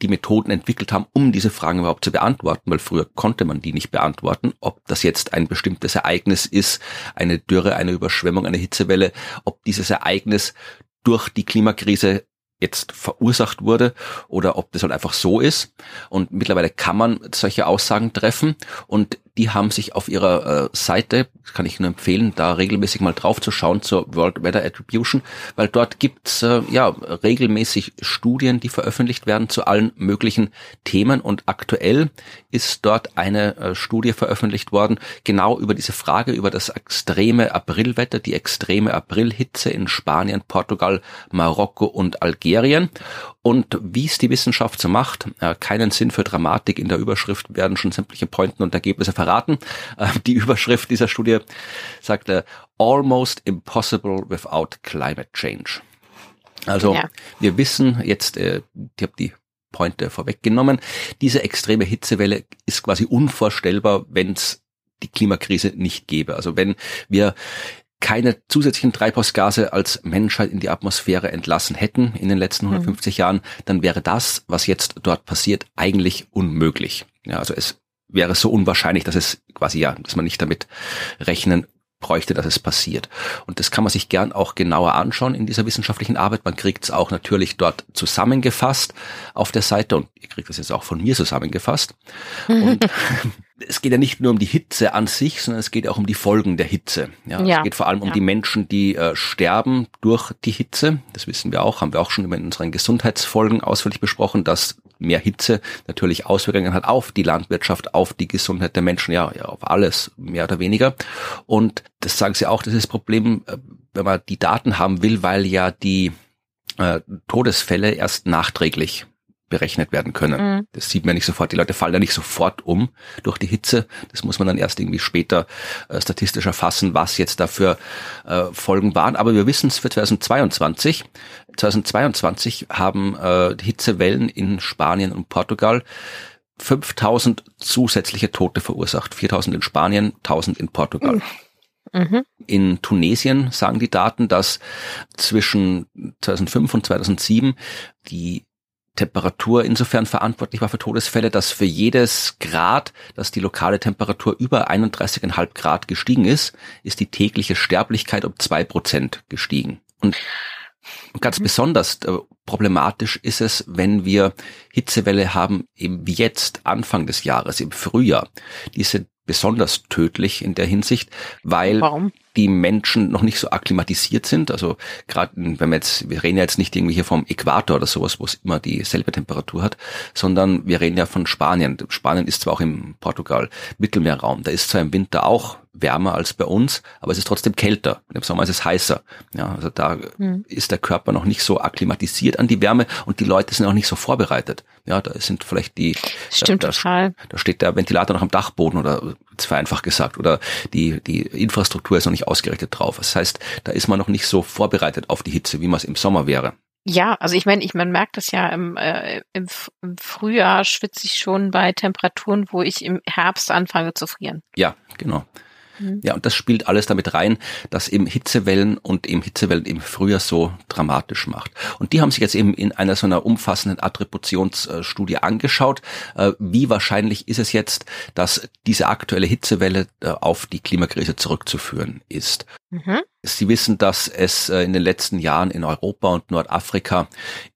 B: die Methoden entwickelt haben, um diese Fragen überhaupt zu beantworten, weil früher konnte man die nicht beantworten, ob das jetzt ein bestimmtes Ereignis ist, eine Dürre, eine Überschwemmung, eine Hitzewelle, ob dieses Ereignis durch die Klimakrise jetzt verursacht wurde oder ob das halt einfach so ist. Und mittlerweile kann man solche Aussagen treffen und die haben sich auf ihrer äh, Seite, kann ich nur empfehlen, da regelmäßig mal drauf zu schauen zur World Weather Attribution, weil dort gibt's äh, ja regelmäßig Studien, die veröffentlicht werden zu allen möglichen Themen. Und aktuell ist dort eine äh, Studie veröffentlicht worden, genau über diese Frage, über das extreme Aprilwetter, die extreme Aprilhitze in Spanien, Portugal, Marokko und Algerien und wie es die Wissenschaft so macht, äh, keinen Sinn für Dramatik in der Überschrift werden schon sämtliche Pointen und Ergebnisse verraten. Äh, die Überschrift dieser Studie sagte Almost Impossible Without Climate Change. Also ja. wir wissen jetzt, äh, ich habe die Pointe vorweggenommen, diese extreme Hitzewelle ist quasi unvorstellbar, wenn es die Klimakrise nicht gäbe. Also wenn wir keine zusätzlichen Treibhausgase als Menschheit in die Atmosphäre entlassen hätten in den letzten 150 mhm. Jahren, dann wäre das, was jetzt dort passiert, eigentlich unmöglich. Ja, also es wäre so unwahrscheinlich, dass es quasi ja, dass man nicht damit rechnen bräuchte, dass es passiert. Und das kann man sich gern auch genauer anschauen in dieser wissenschaftlichen Arbeit. Man kriegt es auch natürlich dort zusammengefasst auf der Seite und ihr kriegt das jetzt auch von mir zusammengefasst. Und es geht ja nicht nur um die Hitze an sich, sondern es geht auch um die Folgen der Hitze. Ja, ja. Es geht vor allem um ja. die Menschen, die äh, sterben durch die Hitze. Das wissen wir auch, haben wir auch schon in unseren Gesundheitsfolgen ausführlich besprochen, dass mehr Hitze natürlich Auswirkungen hat auf die Landwirtschaft, auf die Gesundheit der Menschen, ja, ja auf alles, mehr oder weniger. Und das sagen sie auch, das ist das Problem, äh, wenn man die Daten haben will, weil ja die äh, Todesfälle erst nachträglich berechnet werden können. Mhm. Das sieht man nicht sofort. Die Leute fallen da nicht sofort um durch die Hitze. Das muss man dann erst irgendwie später äh, statistisch erfassen, was jetzt dafür äh, Folgen waren. Aber wir wissen es für 2022. 2022 haben äh, Hitzewellen in Spanien und Portugal 5000 zusätzliche Tote verursacht. 4000 in Spanien, 1000 in Portugal. Mhm. Mhm. In Tunesien sagen die Daten, dass zwischen 2005 und 2007 die Temperatur insofern verantwortlich war für Todesfälle, dass für jedes Grad, dass die lokale Temperatur über 31,5 Grad gestiegen ist, ist die tägliche Sterblichkeit um zwei Prozent gestiegen. Und ganz mhm. besonders äh, problematisch ist es, wenn wir Hitzewelle haben, eben jetzt, Anfang des Jahres, im Frühjahr. Diese besonders tödlich in der Hinsicht, weil Warum? Die Menschen noch nicht so akklimatisiert sind. Also gerade wenn wir jetzt, wir reden ja jetzt nicht irgendwie hier vom Äquator oder sowas, wo es immer dieselbe Temperatur hat, sondern wir reden ja von Spanien. Spanien ist zwar auch im Portugal Mittelmeerraum, da ist zwar im Winter auch wärmer als bei uns, aber es ist trotzdem kälter. Im Sommer ist es heißer. Ja, also da hm. ist der Körper noch nicht so akklimatisiert an die Wärme und die Leute sind auch nicht so vorbereitet. Ja, da sind vielleicht die.
C: Stimmt
B: da,
C: total.
B: Da steht der Ventilator noch am Dachboden oder vereinfacht gesagt oder die die Infrastruktur ist noch nicht ausgerichtet drauf. Das heißt, da ist man noch nicht so vorbereitet auf die Hitze, wie man es im Sommer wäre.
C: Ja, also ich meine, ich man merkt das ja im, äh, im, im Frühjahr schwitze ich schon bei Temperaturen, wo ich im Herbst anfange zu frieren.
B: Ja, genau. Mhm. Ja, und das spielt alles damit rein, dass eben Hitzewellen und eben Hitzewellen im Frühjahr so dramatisch macht. Und die haben sich jetzt eben in einer so einer umfassenden Attributionsstudie angeschaut. Äh, wie wahrscheinlich ist es jetzt, dass diese aktuelle Hitzewelle äh, auf die Klimakrise zurückzuführen ist? Mhm. Sie wissen, dass es äh, in den letzten Jahren in Europa und Nordafrika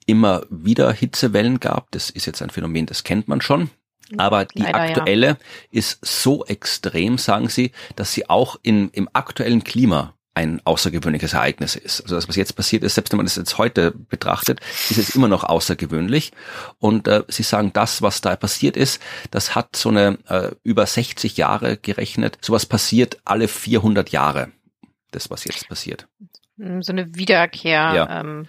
B: immer wieder Hitzewellen gab. Das ist jetzt ein Phänomen, das kennt man schon. Aber die Leider, aktuelle ja. ist so extrem, sagen sie, dass sie auch in, im aktuellen Klima ein außergewöhnliches Ereignis ist. Also das, was jetzt passiert ist, selbst wenn man das jetzt heute betrachtet, ist es immer noch außergewöhnlich. Und äh, sie sagen, das, was da passiert ist, das hat so eine äh, über 60 Jahre gerechnet. Sowas passiert alle 400 Jahre. Das, was jetzt passiert.
C: So eine Wiederkehrfrequenz. Ja. Ähm,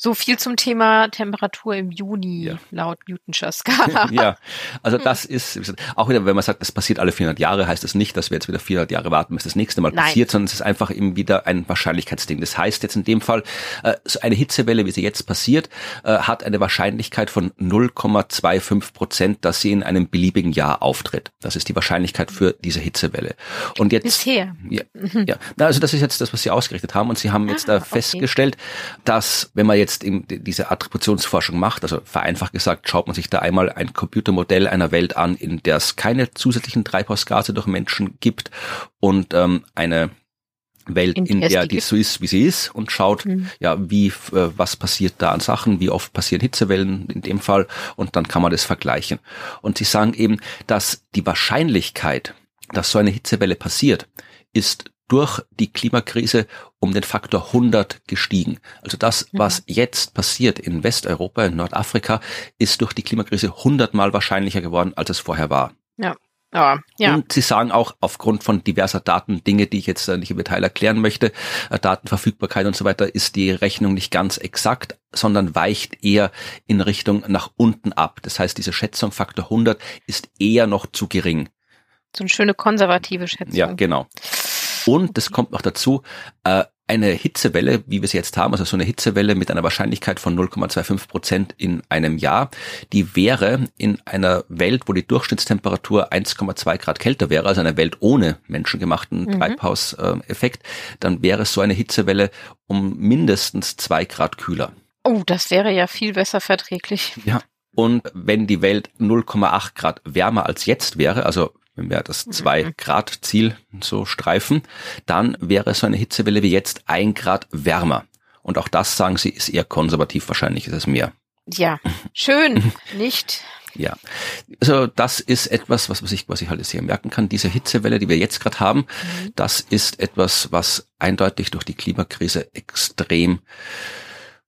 C: so viel zum Thema Temperatur im Juni ja. laut Newtonscher Skala.
B: ja, also das ist auch wieder, wenn man sagt, das passiert alle 400 Jahre, heißt das nicht, dass wir jetzt wieder 400 Jahre warten, bis das nächste Mal Nein. passiert, sondern es ist einfach eben wieder ein Wahrscheinlichkeitsding. Das heißt jetzt in dem Fall, äh, so eine Hitzewelle, wie sie jetzt passiert, äh, hat eine Wahrscheinlichkeit von 0,25 Prozent, dass sie in einem beliebigen Jahr auftritt. Das ist die Wahrscheinlichkeit für diese Hitzewelle. Und jetzt
C: bisher.
B: Ja, mhm. ja. also das ist jetzt das, was sie ausgerichtet haben, und sie haben jetzt ah, da festgestellt, okay. dass wenn man jetzt jetzt eben diese Attributionsforschung macht, also vereinfacht gesagt, schaut man sich da einmal ein Computermodell einer Welt an, in der es keine zusätzlichen Treibhausgase durch Menschen gibt und ähm, eine Welt, in,
C: In der die
B: so ist, wie sie ist und schaut,
C: Mhm.
B: ja, wie, äh, was passiert da an Sachen, wie oft passieren Hitzewellen in dem Fall und dann kann man das vergleichen. Und sie sagen eben, dass die Wahrscheinlichkeit, dass so eine Hitzewelle passiert, ist durch die Klimakrise um den Faktor 100 gestiegen. Also das,
C: Mhm.
B: was jetzt passiert in Westeuropa, in Nordafrika, ist durch die Klimakrise 100 mal wahrscheinlicher geworden, als es vorher war.
C: Ja, ja.
B: Und sie sagen auch aufgrund von diverser Daten, Dinge, die ich jetzt äh, nicht im Detail erklären möchte, äh, Datenverfügbarkeit und so weiter, ist die Rechnung nicht ganz exakt, sondern weicht eher in Richtung nach unten ab. Das heißt, diese Schätzung Faktor 100 ist eher noch zu gering.
C: so eine schöne konservative Schätzung.
B: Ja, genau. Und es kommt noch dazu, äh, eine Hitzewelle, wie wir sie jetzt haben, also so eine Hitzewelle mit einer Wahrscheinlichkeit von 0,25 Prozent in einem Jahr, die wäre in einer Welt, wo die Durchschnittstemperatur 1,2 Grad kälter wäre, also einer Welt ohne menschengemachten
C: Mhm.
B: Treibhauseffekt, dann wäre so eine Hitzewelle um mindestens zwei Grad kühler.
C: Oh, das wäre ja viel besser verträglich.
B: Ja. Und wenn die Welt 0,8 Grad wärmer als jetzt wäre, also wenn wir das 2 Grad Ziel so streifen, dann wäre so eine Hitzewelle wie jetzt ein Grad wärmer. Und auch das, sagen sie, ist eher konservativ. Wahrscheinlich ist es mehr.
C: Ja, schön, nicht?
B: Ja. Also das ist etwas, was man sich quasi halt sehr merken kann. Diese Hitzewelle, die wir jetzt gerade haben, das ist etwas, was eindeutig durch die Klimakrise extrem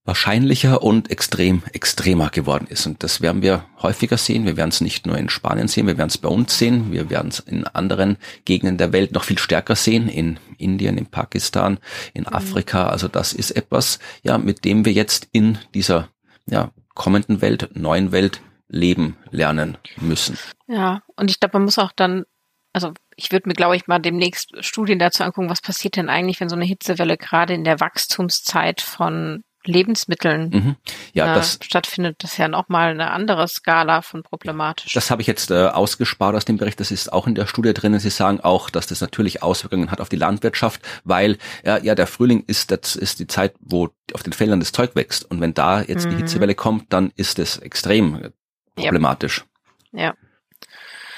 B: wahrscheinlicher und extrem extremer geworden ist. Und das werden wir häufiger sehen. Wir werden es nicht nur in Spanien sehen, wir werden es bei uns sehen, wir werden es in anderen Gegenden der Welt noch viel stärker sehen, in Indien, in Pakistan, in Afrika. Also das ist etwas, ja, mit dem wir jetzt in dieser ja, kommenden Welt, neuen Welt leben lernen müssen.
C: Ja, und ich glaube, man muss auch dann, also ich würde mir, glaube ich, mal demnächst Studien dazu angucken, was passiert denn eigentlich, wenn so eine Hitzewelle gerade in der Wachstumszeit von Lebensmitteln
B: Mhm. Ja,
C: äh,
B: das,
C: stattfindet. Das ist ja nochmal eine andere Skala von problematisch.
B: Das habe ich jetzt äh, ausgespart aus dem Bericht. Das ist auch in der Studie drinnen. Sie sagen auch, dass das natürlich Auswirkungen hat auf die Landwirtschaft, weil ja, ja der Frühling ist das ist die Zeit, wo auf den Feldern das Zeug wächst. Und wenn da jetzt die
C: Mhm.
B: Hitzewelle kommt, dann ist es extrem äh,
C: Ja.
B: problematisch.
C: ja.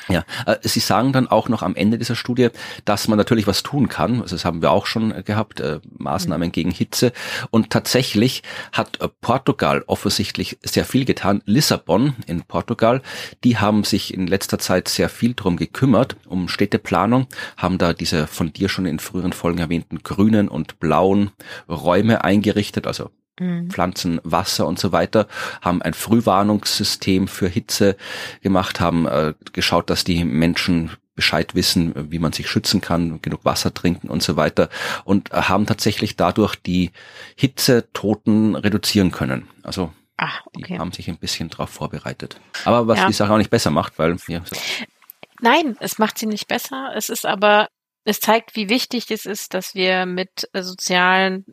B: Ja, äh, Sie sagen dann auch noch am Ende dieser Studie, dass man natürlich was tun kann. Also das haben wir auch schon gehabt, äh, Maßnahmen gegen Hitze. Und tatsächlich hat äh, Portugal offensichtlich sehr viel getan. Lissabon in Portugal, die haben sich in letzter Zeit sehr viel drum gekümmert, um Städteplanung, haben da diese von dir schon in früheren Folgen erwähnten grünen und blauen Räume eingerichtet, also
C: Mhm.
B: Pflanzen, Wasser und so weiter, haben ein Frühwarnungssystem für Hitze gemacht, haben äh, geschaut, dass die Menschen Bescheid wissen, wie man sich schützen kann, genug Wasser trinken und so weiter und haben tatsächlich dadurch die Hitzetoten reduzieren können. Also die
C: okay.
B: haben sich ein bisschen darauf vorbereitet. Aber was
C: Ja.
B: die Sache auch nicht besser macht, weil ja,
C: Nein, es macht sie nicht besser. Es ist aber, es zeigt, wie wichtig es ist, dass wir mit äh, sozialen,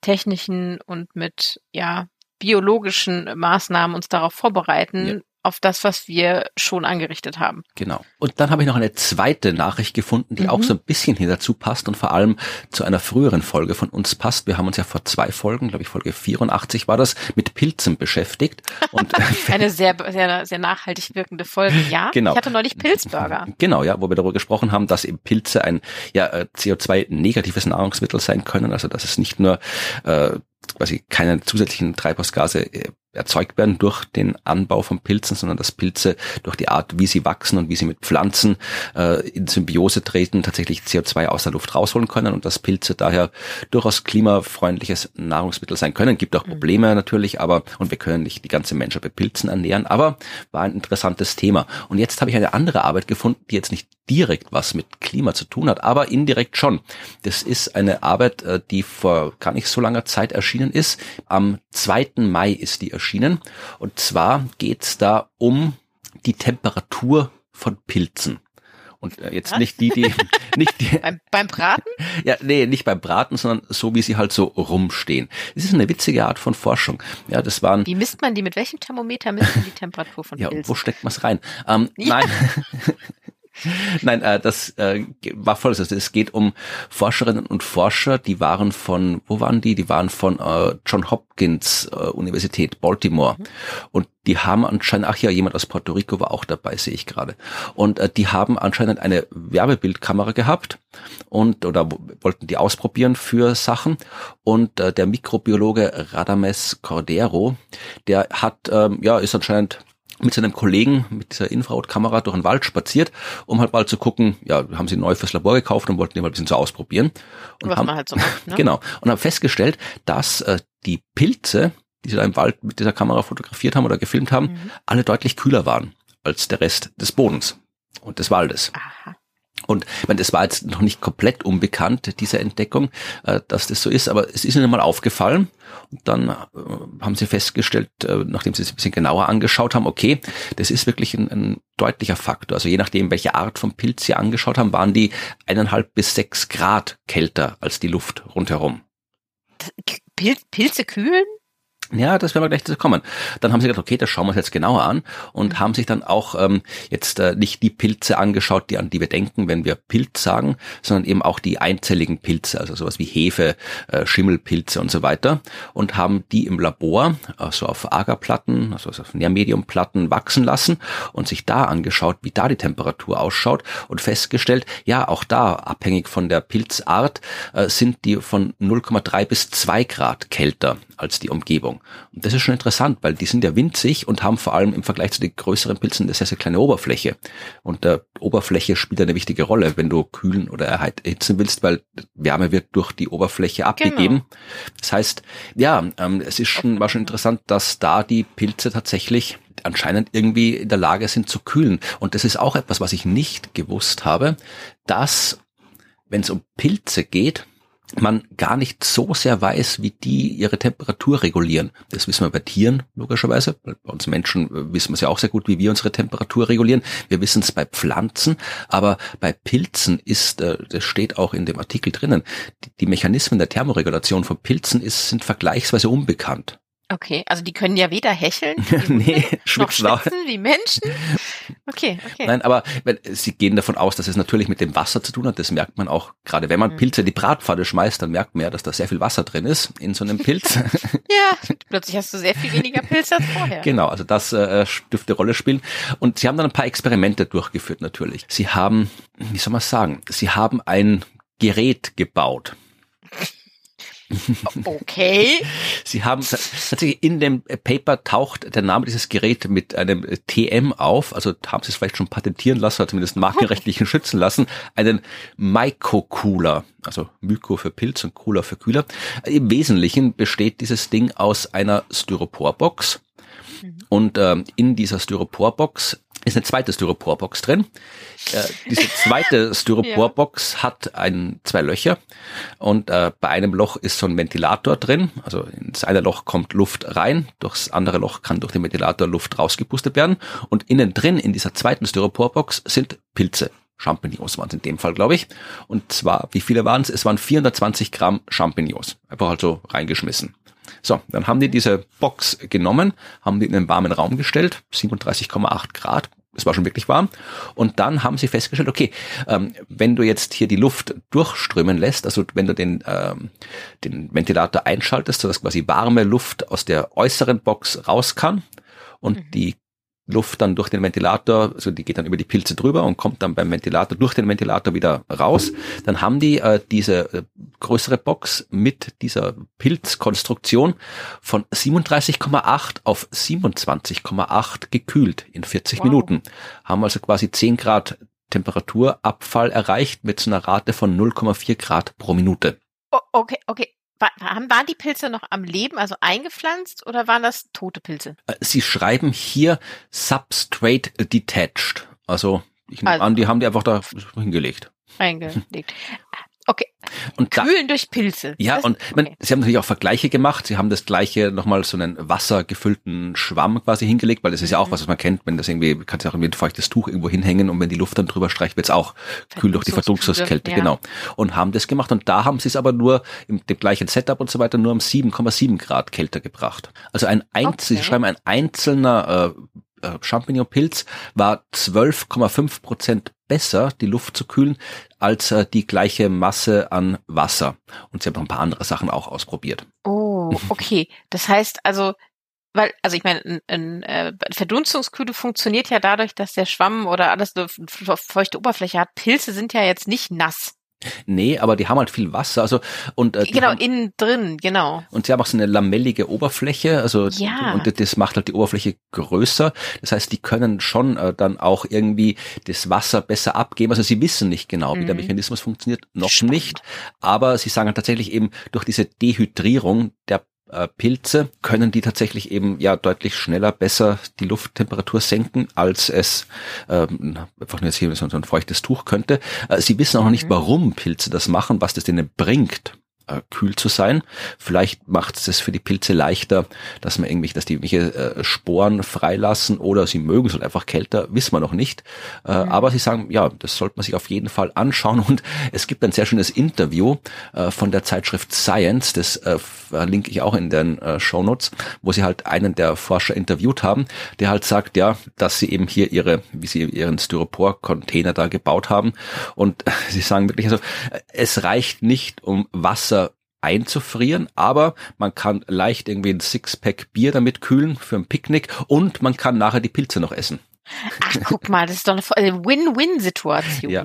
C: technischen und mit, ja, biologischen Maßnahmen uns darauf vorbereiten,
B: Ja.
C: Auf das, was wir schon angerichtet haben.
B: Genau. Und dann habe ich noch eine zweite Nachricht gefunden, die
C: Mhm.
B: auch so ein bisschen hier dazu passt und vor allem zu einer früheren Folge von uns passt. Wir haben uns ja vor zwei Folgen, glaube ich Folge 84 war das, mit Pilzen beschäftigt. Und
C: Eine sehr, sehr, sehr nachhaltig wirkende Folge. Ja,
B: Genau.
C: ich hatte neulich Pilzburger.
B: Genau, ja, wo wir darüber gesprochen haben, dass eben Pilze ein ja, äh, CO2-negatives Nahrungsmittel sein können, also dass es nicht nur äh, quasi keine zusätzlichen Treibhausgase äh, erzeugt werden durch den Anbau von Pilzen, sondern dass Pilze durch die Art, wie sie wachsen und wie sie mit Pflanzen äh, in Symbiose treten, tatsächlich CO2 aus der Luft rausholen können und dass Pilze daher durchaus klimafreundliches Nahrungsmittel sein können. Gibt auch Probleme natürlich, aber und wir können nicht die ganze Menschheit mit Pilzen ernähren, aber war ein interessantes Thema. Und jetzt habe ich eine andere Arbeit gefunden, die jetzt nicht direkt was mit Klima zu tun hat, aber indirekt schon. Das ist eine Arbeit, äh, die vor gar nicht so langer Zeit erschienen ist. Am 2. Mai ist die erschienen. Und zwar geht's da um die Temperatur von Pilzen. Und äh, jetzt
C: Was?
B: nicht die, die, nicht die,
C: Beim, beim Braten?
B: ja, nee, nicht beim Braten, sondern so, wie sie halt so rumstehen. Es ist eine witzige Art von Forschung. Ja, das waren,
C: Wie misst man die? Mit welchem Thermometer misst man die Temperatur von
B: ja,
C: Pilzen?
B: wo steckt man's rein? Ähm,
C: Ja.
B: Nein. Nein, äh, das äh, war folgendes. Also es geht um Forscherinnen und Forscher, die waren von, wo waren die? Die waren von äh, John Hopkins äh, Universität Baltimore. Mhm. Und die haben anscheinend, ach ja, jemand aus Puerto Rico war auch dabei, sehe ich gerade. Und äh, die haben anscheinend eine Werbebildkamera gehabt und oder wollten die ausprobieren für Sachen. Und äh, der Mikrobiologe Radames Cordero, der hat, ähm, ja, ist anscheinend mit seinem Kollegen mit dieser Infrarotkamera durch den Wald spaziert, um halt mal zu gucken, ja, haben sie neu fürs Labor gekauft und wollten die mal ein bisschen so ausprobieren. Und
C: Was
B: haben,
C: man halt so macht, ne?
B: Genau. Und haben festgestellt, dass äh, die Pilze, die sie da im Wald mit dieser Kamera fotografiert haben oder gefilmt haben,
C: Mhm.
B: alle deutlich kühler waren als der Rest des Bodens und des Waldes.
C: Aha.
B: Und ich meine, das war jetzt noch nicht komplett unbekannt, diese Entdeckung, äh, dass das so ist, aber es ist ihnen mal aufgefallen. Und dann äh, haben sie festgestellt, äh, nachdem sie es ein bisschen genauer angeschaut haben, okay, das ist wirklich ein, ein deutlicher Faktor. Also je nachdem, welche Art von Pilz sie angeschaut haben, waren die eineinhalb bis sechs Grad kälter als die Luft rundherum.
C: Pilze kühlen?
B: Ja, das werden wir gleich dazu kommen. Dann haben sie gedacht, okay, das schauen wir uns jetzt genauer an und haben sich dann auch ähm, jetzt äh, nicht die Pilze angeschaut, die an die wir denken, wenn wir Pilz sagen, sondern eben auch die einzelligen Pilze, also sowas wie Hefe, äh, Schimmelpilze und so weiter und haben die im Labor, also auf Agerplatten, also auf Nährmediumplatten wachsen lassen und sich da angeschaut, wie da die Temperatur ausschaut und festgestellt, ja, auch da, abhängig von der Pilzart, äh, sind die von 0,3 bis 2 Grad kälter als die Umgebung. Und das ist schon interessant, weil die sind ja winzig und haben vor allem im Vergleich zu den größeren Pilzen eine sehr, sehr kleine Oberfläche. Und der Oberfläche spielt eine wichtige Rolle, wenn du kühlen oder erhitzen willst, weil Wärme wird durch die Oberfläche abgegeben. Das heißt, ja, ähm, es ist schon, war schon interessant, dass da die Pilze tatsächlich anscheinend irgendwie in der Lage sind zu kühlen. Und das ist auch etwas, was ich nicht gewusst habe, dass, wenn es um Pilze geht, man gar nicht so sehr weiß, wie die ihre Temperatur regulieren. Das wissen wir bei Tieren logischerweise. Bei uns Menschen äh, wissen wir es ja auch sehr gut, wie wir unsere Temperatur regulieren. Wir wissen es bei Pflanzen, aber bei Pilzen ist, äh, das steht auch in dem Artikel drinnen, die, Mechanismen der Thermoregulation von Pilzen ist, sind vergleichsweise unbekannt.
C: Okay, also die können ja weder hecheln
B: nee,
C: noch
B: schwitzen
C: wie Menschen. Okay, okay.
B: Nein, aber Sie gehen davon aus, dass es natürlich mit dem Wasser zu tun hat. Das merkt man auch, gerade wenn man
C: Mhm.
B: Pilze in die Bratpfanne schmeißt, dann merkt man ja, dass da sehr viel Wasser drin ist in so einem Pilz.
C: Ja, plötzlich hast du sehr viel weniger Pilze als vorher.
B: Genau, also das äh, dürfte Rolle spielen. Und sie haben dann ein paar Experimente durchgeführt natürlich. Sie haben, wie soll man sagen, sie haben ein Gerät gebaut.
C: Okay.
B: Sie haben tatsächlich in dem Paper taucht der Name dieses Geräts mit einem TM auf, also haben sie es vielleicht schon patentieren lassen oder zumindest markenrechtlichen schützen lassen, einen Myco-Cooler, also Myco für Pilz und Cooler für Kühler. Im Wesentlichen besteht dieses Ding aus einer Styroporbox und ähm, in dieser Styroporbox ist eine zweite Styroporbox drin. Äh, diese zweite Styroporbox hat ein, zwei Löcher und äh, bei einem Loch ist so ein Ventilator drin. Also ins eine Loch kommt Luft rein, durchs andere Loch kann durch den Ventilator Luft rausgepustet werden und innen drin in dieser zweiten Styroporbox sind Pilze. Champignons waren es in dem Fall, glaube ich. Und zwar, wie viele waren es? Es waren 420 Gramm Champignons. Einfach halt so reingeschmissen. So, dann haben die diese Box genommen, haben die in einen warmen Raum gestellt, 37,8 Grad. Es war schon wirklich warm. Und dann haben sie festgestellt, okay, ähm, wenn du jetzt hier die Luft durchströmen lässt, also wenn du den, ähm, den Ventilator einschaltest, sodass quasi warme Luft aus der äußeren Box raus kann und
C: Mhm.
B: die Luft dann durch den Ventilator, also die geht dann über die Pilze drüber und kommt dann beim Ventilator durch den Ventilator wieder raus. Dann haben die äh, diese äh, größere Box mit dieser Pilzkonstruktion von 37,8 auf 27,8 gekühlt in 40
C: Wow.
B: Minuten. Haben also quasi 10 Grad Temperaturabfall erreicht mit so einer Rate von 0,4 Grad pro Minute.
C: Okay, okay. Wa- Waren waren die Pilze noch am Leben, also eingepflanzt, oder waren das tote Pilze?
B: Äh, Sie schreiben hier Substrate Detached. Also ich nehme
C: Also-
B: an, die haben die einfach da hingelegt.
C: Eingelegt.
B: Und da,
C: Kühlen durch Pilze.
B: ja,
C: Das-
B: und man,
C: okay.
B: sie haben natürlich auch Vergleiche gemacht. Sie haben das gleiche nochmal so einen wassergefüllten Schwamm quasi hingelegt, weil das ist ja auch
C: Mhm.
B: was, was man kennt, wenn das irgendwie, kannst du auch irgendwie ein feuchtes Tuch irgendwo hinhängen und wenn die Luft dann drüber streicht, wird's auch kühl durch die Verdunstungskälte,
C: ja.
B: genau. Und haben das gemacht und da haben sie es aber nur im dem gleichen Setup und so weiter nur um 7,7 Grad kälter gebracht. Also ein einzel,
C: Okay.
B: sie schreiben ein einzelner äh, äh, Champignonpilz war 12,5 Prozent besser, die Luft zu kühlen, als äh, die gleiche Masse an Wasser. Und sie haben noch ein paar andere Sachen auch ausprobiert.
C: Oh, okay. Das heißt also, weil, also ich meine, ein, ein, äh, Verdunstungskühle funktioniert ja dadurch, dass der Schwamm oder alles eine feuchte Oberfläche hat. Pilze sind ja jetzt nicht nass.
B: Nee, aber die haben halt viel Wasser, also und äh,
C: genau
B: haben,
C: innen drin, genau.
B: Und sie haben auch so eine lamellige Oberfläche, also
C: ja.
B: und das macht halt die Oberfläche größer. Das heißt, die können schon äh, dann auch irgendwie das Wasser besser abgeben. Also sie wissen nicht genau, wie mhm. der Mechanismus funktioniert, noch Spannend. nicht, aber sie sagen halt tatsächlich eben durch diese Dehydrierung der Pilze können die tatsächlich eben ja deutlich schneller, besser die Lufttemperatur senken, als es ähm, einfach nur jetzt hier so ein feuchtes Tuch könnte. Äh, sie wissen auch noch nicht, mhm. warum Pilze das machen, was das denen bringt äh, kühl zu sein. Vielleicht macht es es für die Pilze leichter, dass man irgendwie, dass die irgendwelche äh, Sporen freilassen oder sie mögen es halt einfach kälter, wissen wir noch nicht. Äh, mhm. Aber sie sagen, ja, das sollte man sich auf jeden Fall anschauen und es gibt ein sehr schönes Interview äh, von der Zeitschrift Science, das äh, verlinke ich auch in den äh, Shownotes, wo sie halt einen der Forscher interviewt haben, der halt sagt, ja, dass sie eben hier ihre, wie sie ihren Styropor-Container da gebaut haben und sie sagen wirklich, also äh, es reicht nicht, um Wasser einzufrieren, aber man kann leicht irgendwie ein Sixpack Bier damit kühlen für ein Picknick und man kann nachher die Pilze noch essen.
C: Ach, guck mal, das ist doch eine Win-Win-Situation.
B: Ja,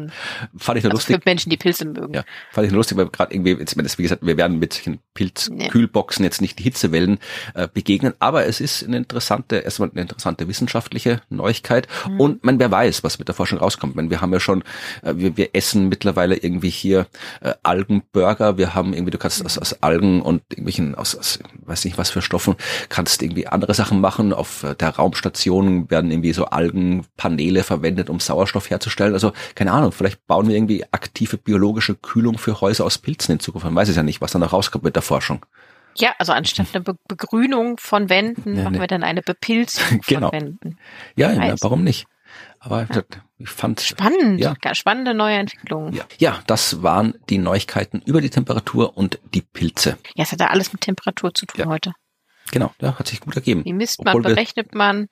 B: fand ich nur also lustig.
C: Für Menschen, die Pilze mögen.
B: Ja, fand ich nur lustig, weil gerade irgendwie, jetzt, wie gesagt, wir werden mit solchen Pilzkühlboxen jetzt nicht die Hitzewellen äh, begegnen, aber es ist eine interessante, erstmal eine interessante wissenschaftliche Neuigkeit mhm. und man, wer weiß, was mit der Forschung rauskommt. Meine, wir haben ja schon, äh, wir, wir essen mittlerweile irgendwie hier äh, Algenburger, wir haben irgendwie, du kannst mhm. aus, aus Algen und irgendwelchen, aus, aus, weiß nicht was für Stoffen, kannst irgendwie andere Sachen machen. Auf äh, der Raumstation werden irgendwie so Algen Paneele verwendet, um Sauerstoff herzustellen. Also keine Ahnung, vielleicht bauen wir irgendwie aktive biologische Kühlung für Häuser aus Pilzen in Zukunft. Man weiß es ja nicht, was dann noch rauskommt mit der Forschung.
C: Ja, also anstatt eine Be Begrünung von Wänden ja, machen wir dann eine Bepilzung
B: genau.
C: von Wänden.
B: Ja, ja, warum nicht? Aber ja. ich fand
C: spannend, ja. spannende neue Entwicklungen.
B: Ja. ja, das waren die Neuigkeiten über die Temperatur und die Pilze.
C: Ja, es hat ja alles mit Temperatur zu tun ja. heute.
B: Genau, ja, hat sich gut ergeben.
C: Wie misst man, Obwohl berechnet man?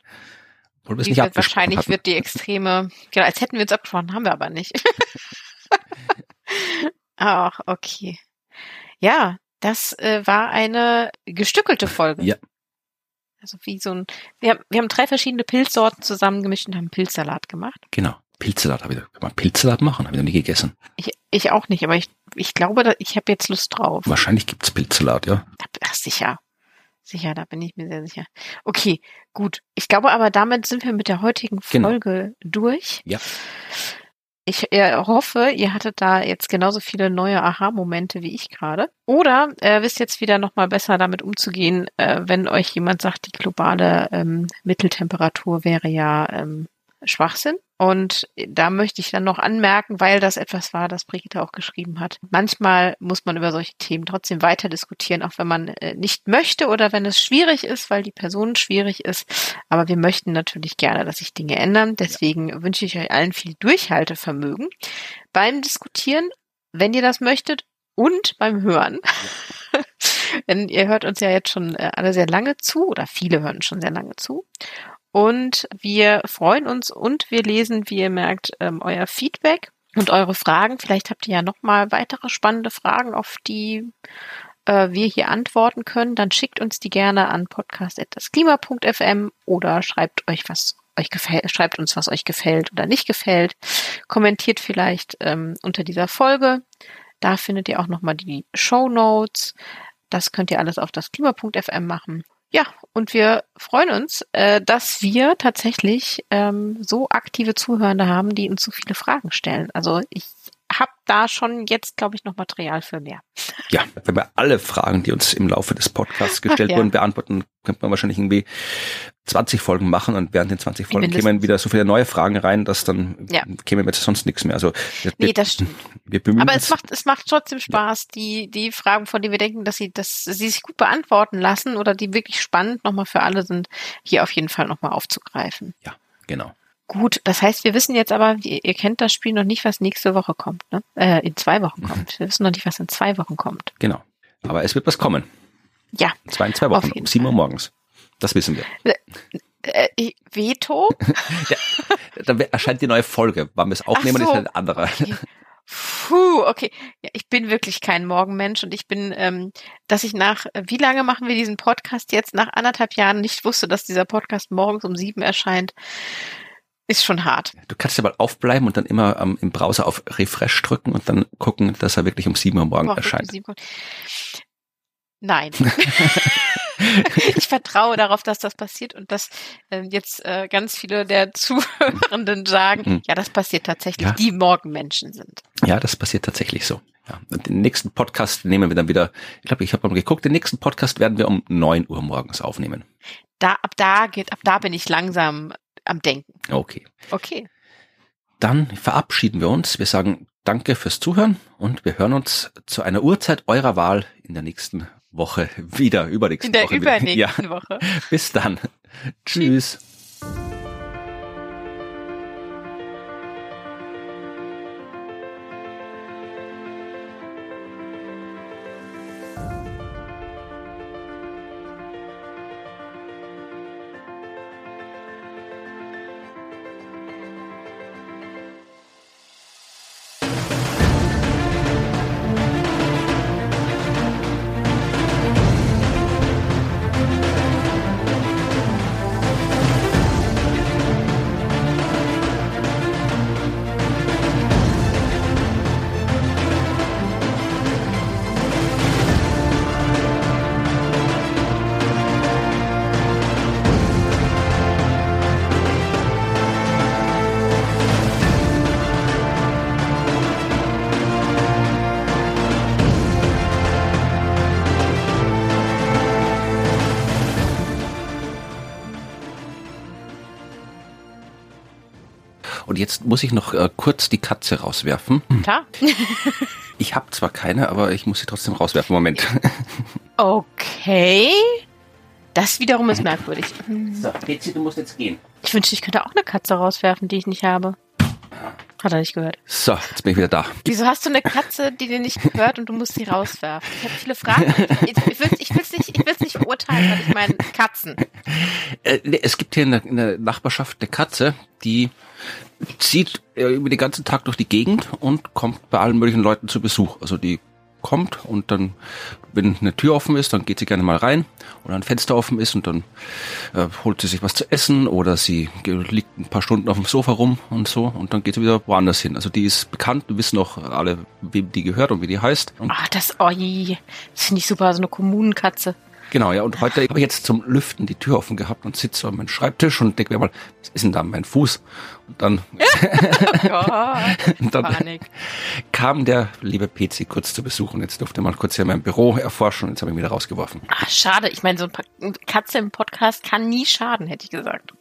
B: Wir es nicht wird,
C: Wahrscheinlich
B: hatten.
C: wird die Extreme, genau, als hätten wir uns abgesprochen, haben wir aber nicht. Ach, okay. Ja, das äh, war eine gestückelte Folge.
B: Ja.
C: Also wie so ein, wir haben, wir haben drei verschiedene Pilzsorten zusammengemischt und haben Pilzsalat gemacht.
B: Genau. Pilzsalat habe ich, kann man Pilzsalat machen? Habe ich noch nie gegessen.
C: Ich, ich auch nicht, aber ich, ich glaube, ich habe jetzt Lust drauf.
B: Wahrscheinlich gibt's Pilzsalat, ja.
C: Ach, sicher. Sicher, da bin ich mir sehr sicher. Okay, gut. Ich glaube aber, damit sind wir mit der heutigen genau. Folge genau. durch.
B: Ja.
C: Ich äh, hoffe, ihr hattet da jetzt genauso viele neue Aha-Momente wie ich gerade. Oder äh, wisst jetzt wieder nochmal besser damit umzugehen, äh, wenn euch jemand sagt, die globale ähm, Mitteltemperatur wäre ja ähm, Schwachsinn. Und da möchte ich dann noch anmerken, weil das etwas war, das Brigitte auch geschrieben hat. Manchmal muss man über solche Themen trotzdem weiter diskutieren, auch wenn man äh, nicht möchte oder wenn es schwierig ist, weil die Person schwierig ist. Aber wir möchten natürlich gerne, dass sich Dinge ändern. Deswegen ja. wünsche ich euch allen viel Durchhaltevermögen beim Diskutieren, wenn ihr das möchtet und beim Hören. Ja. Denn ihr hört uns ja jetzt schon äh, alle sehr lange zu oder viele hören schon sehr lange zu. Und wir freuen uns und wir lesen, wie ihr merkt, ähm, euer Feedback und eure Fragen. Vielleicht habt ihr ja noch mal weitere spannende Fragen, auf die äh, wir hier antworten können. Dann schickt uns die gerne an podcast.dasklima.fm oder schreibt euch was euch gefällt, schreibt uns, was euch gefällt oder nicht gefällt. Kommentiert vielleicht ähm, unter dieser Folge. Da findet ihr auch nochmal die Show Notes. Das könnt ihr alles auf das Klima.fm machen. Ja, und wir freuen uns, äh, dass wir tatsächlich ähm, so aktive Zuhörende haben, die uns so viele Fragen stellen. Also ich habe da schon jetzt, glaube ich, noch Material für mehr.
B: Ja, wenn wir alle Fragen, die uns im Laufe des Podcasts gestellt Ach, ja. wurden, beantworten, könnte man wahrscheinlich irgendwie 20 Folgen machen und während den 20 Folgen Mindestens. kämen wieder so viele neue Fragen rein, dass dann ja. käme jetzt sonst nichts mehr. Also
C: wir, nee, das stimmt. Wir bemühen Aber es macht es macht trotzdem Spaß, die die Fragen, von denen wir denken, dass sie dass sie sich gut beantworten lassen oder die wirklich spannend nochmal für alle sind, hier auf jeden Fall nochmal aufzugreifen.
B: Ja, genau.
C: Gut, das heißt, wir wissen jetzt aber, ihr kennt das Spiel noch nicht, was nächste Woche kommt, ne? Äh, in zwei Wochen kommt. Wir wissen noch nicht, was in zwei Wochen kommt.
B: Genau. Aber es wird was kommen.
C: Ja.
B: Zwei in zwei Wochen, um sieben Uhr morgens. Das wissen wir.
C: Äh, ich- Veto?
B: Dann erscheint die neue Folge. Wann wir es aufnehmen,
C: so.
B: ist ein anderer.
C: Okay. Puh, okay. Ja, ich bin wirklich kein Morgenmensch und ich bin, ähm, dass ich nach, äh, wie lange machen wir diesen Podcast jetzt? Nach anderthalb Jahren nicht wusste, dass dieser Podcast morgens um sieben erscheint, ist schon hart.
B: Du kannst ja mal aufbleiben und dann immer ähm, im Browser auf Refresh drücken und dann gucken, dass er wirklich um 7 Uhr morgen
C: Woche um
B: erscheint.
C: sieben kommt. Nein. ich vertraue darauf, dass das passiert und dass ähm, jetzt äh, ganz viele der Zuhörenden sagen,
B: Hm.
C: ja, das passiert tatsächlich,
B: Ja.
C: die Morgenmenschen sind.
B: Ja, das passiert tatsächlich so. Ja. Den nächsten Podcast nehmen wir dann wieder, ich glaube, ich habe mal geguckt, den nächsten Podcast werden wir um 9 Uhr morgens aufnehmen.
C: Da, ab da geht, ab da bin ich langsam am Denken.
B: Okay.
C: Okay.
B: Dann verabschieden wir uns. Wir sagen Danke fürs Zuhören und wir hören uns zu einer Uhrzeit eurer Wahl in der nächsten Woche wieder, übernächste
C: In der
B: Woche. wieder.
C: übernächsten
B: Ja,
C: Woche.
B: bis dann. Tschüss. Und jetzt muss ich noch äh, kurz die Katze rauswerfen.
C: Klar.
B: Ich habe zwar keine, aber ich muss sie trotzdem rauswerfen. Moment.
C: Okay. Das wiederum ist merkwürdig. Hm.
B: So, Betsy, du musst jetzt gehen.
C: Ich wünschte, ich könnte auch eine Katze rauswerfen, die ich nicht habe. Hat er nicht gehört.
B: So, jetzt bin ich wieder da.
C: Wieso hast du eine Katze, die dir nicht gehört und du musst sie rauswerfen? Ich habe viele Fragen. Ich, will es ich will's nicht, ich will's nicht verurteilen, weil ich meine Katzen.
B: Äh, es gibt hier in der, in der Nachbarschaft eine Katze, die zieht äh, über den ganzen Tag durch die Gegend und kommt bei allen möglichen Leuten zu Besuch. Also die kommt und dann, wenn eine Tür offen ist, dann geht sie gerne mal rein oder ein Fenster offen ist und dann äh, holt sie sich was zu essen oder sie liegt ein paar Stunden auf dem Sofa rum und so und dann geht sie wieder woanders hin. Also die ist bekannt, wissen auch alle, wem die gehört und wie die heißt.
C: Ah, das, oh je, das finde ich super, so eine Kommunenkatze.
B: Genau, ja. Und heute habe ich jetzt zum Lüften die Tür offen gehabt und sitze an meinem Schreibtisch und denke mir mal, was ist denn da mein Fuß? Und dann,
C: Oh
B: und dann
C: Panik.
B: kam der liebe PC kurz zu Besuch und jetzt durfte er mal kurz hier mein Büro erforschen und jetzt habe ich ihn wieder rausgeworfen.
C: Ah, schade. Ich meine, so ein Katze im Podcast kann nie schaden, hätte ich gesagt.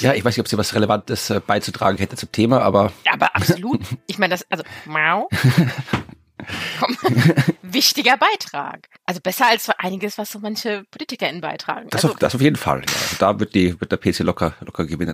B: Ja, ich weiß nicht, ob sie was Relevantes äh, beizutragen hätte zum Thema, aber
C: Ja, aber absolut. Ich meine, das, also, mau. Komm, wichtiger Beitrag. Also besser als einiges, was so manche PolitikerInnen beitragen.
B: das,
C: also,
B: auf, das auf jeden Fall. Ja. Also da wird die wird der PC locker locker gewinnen.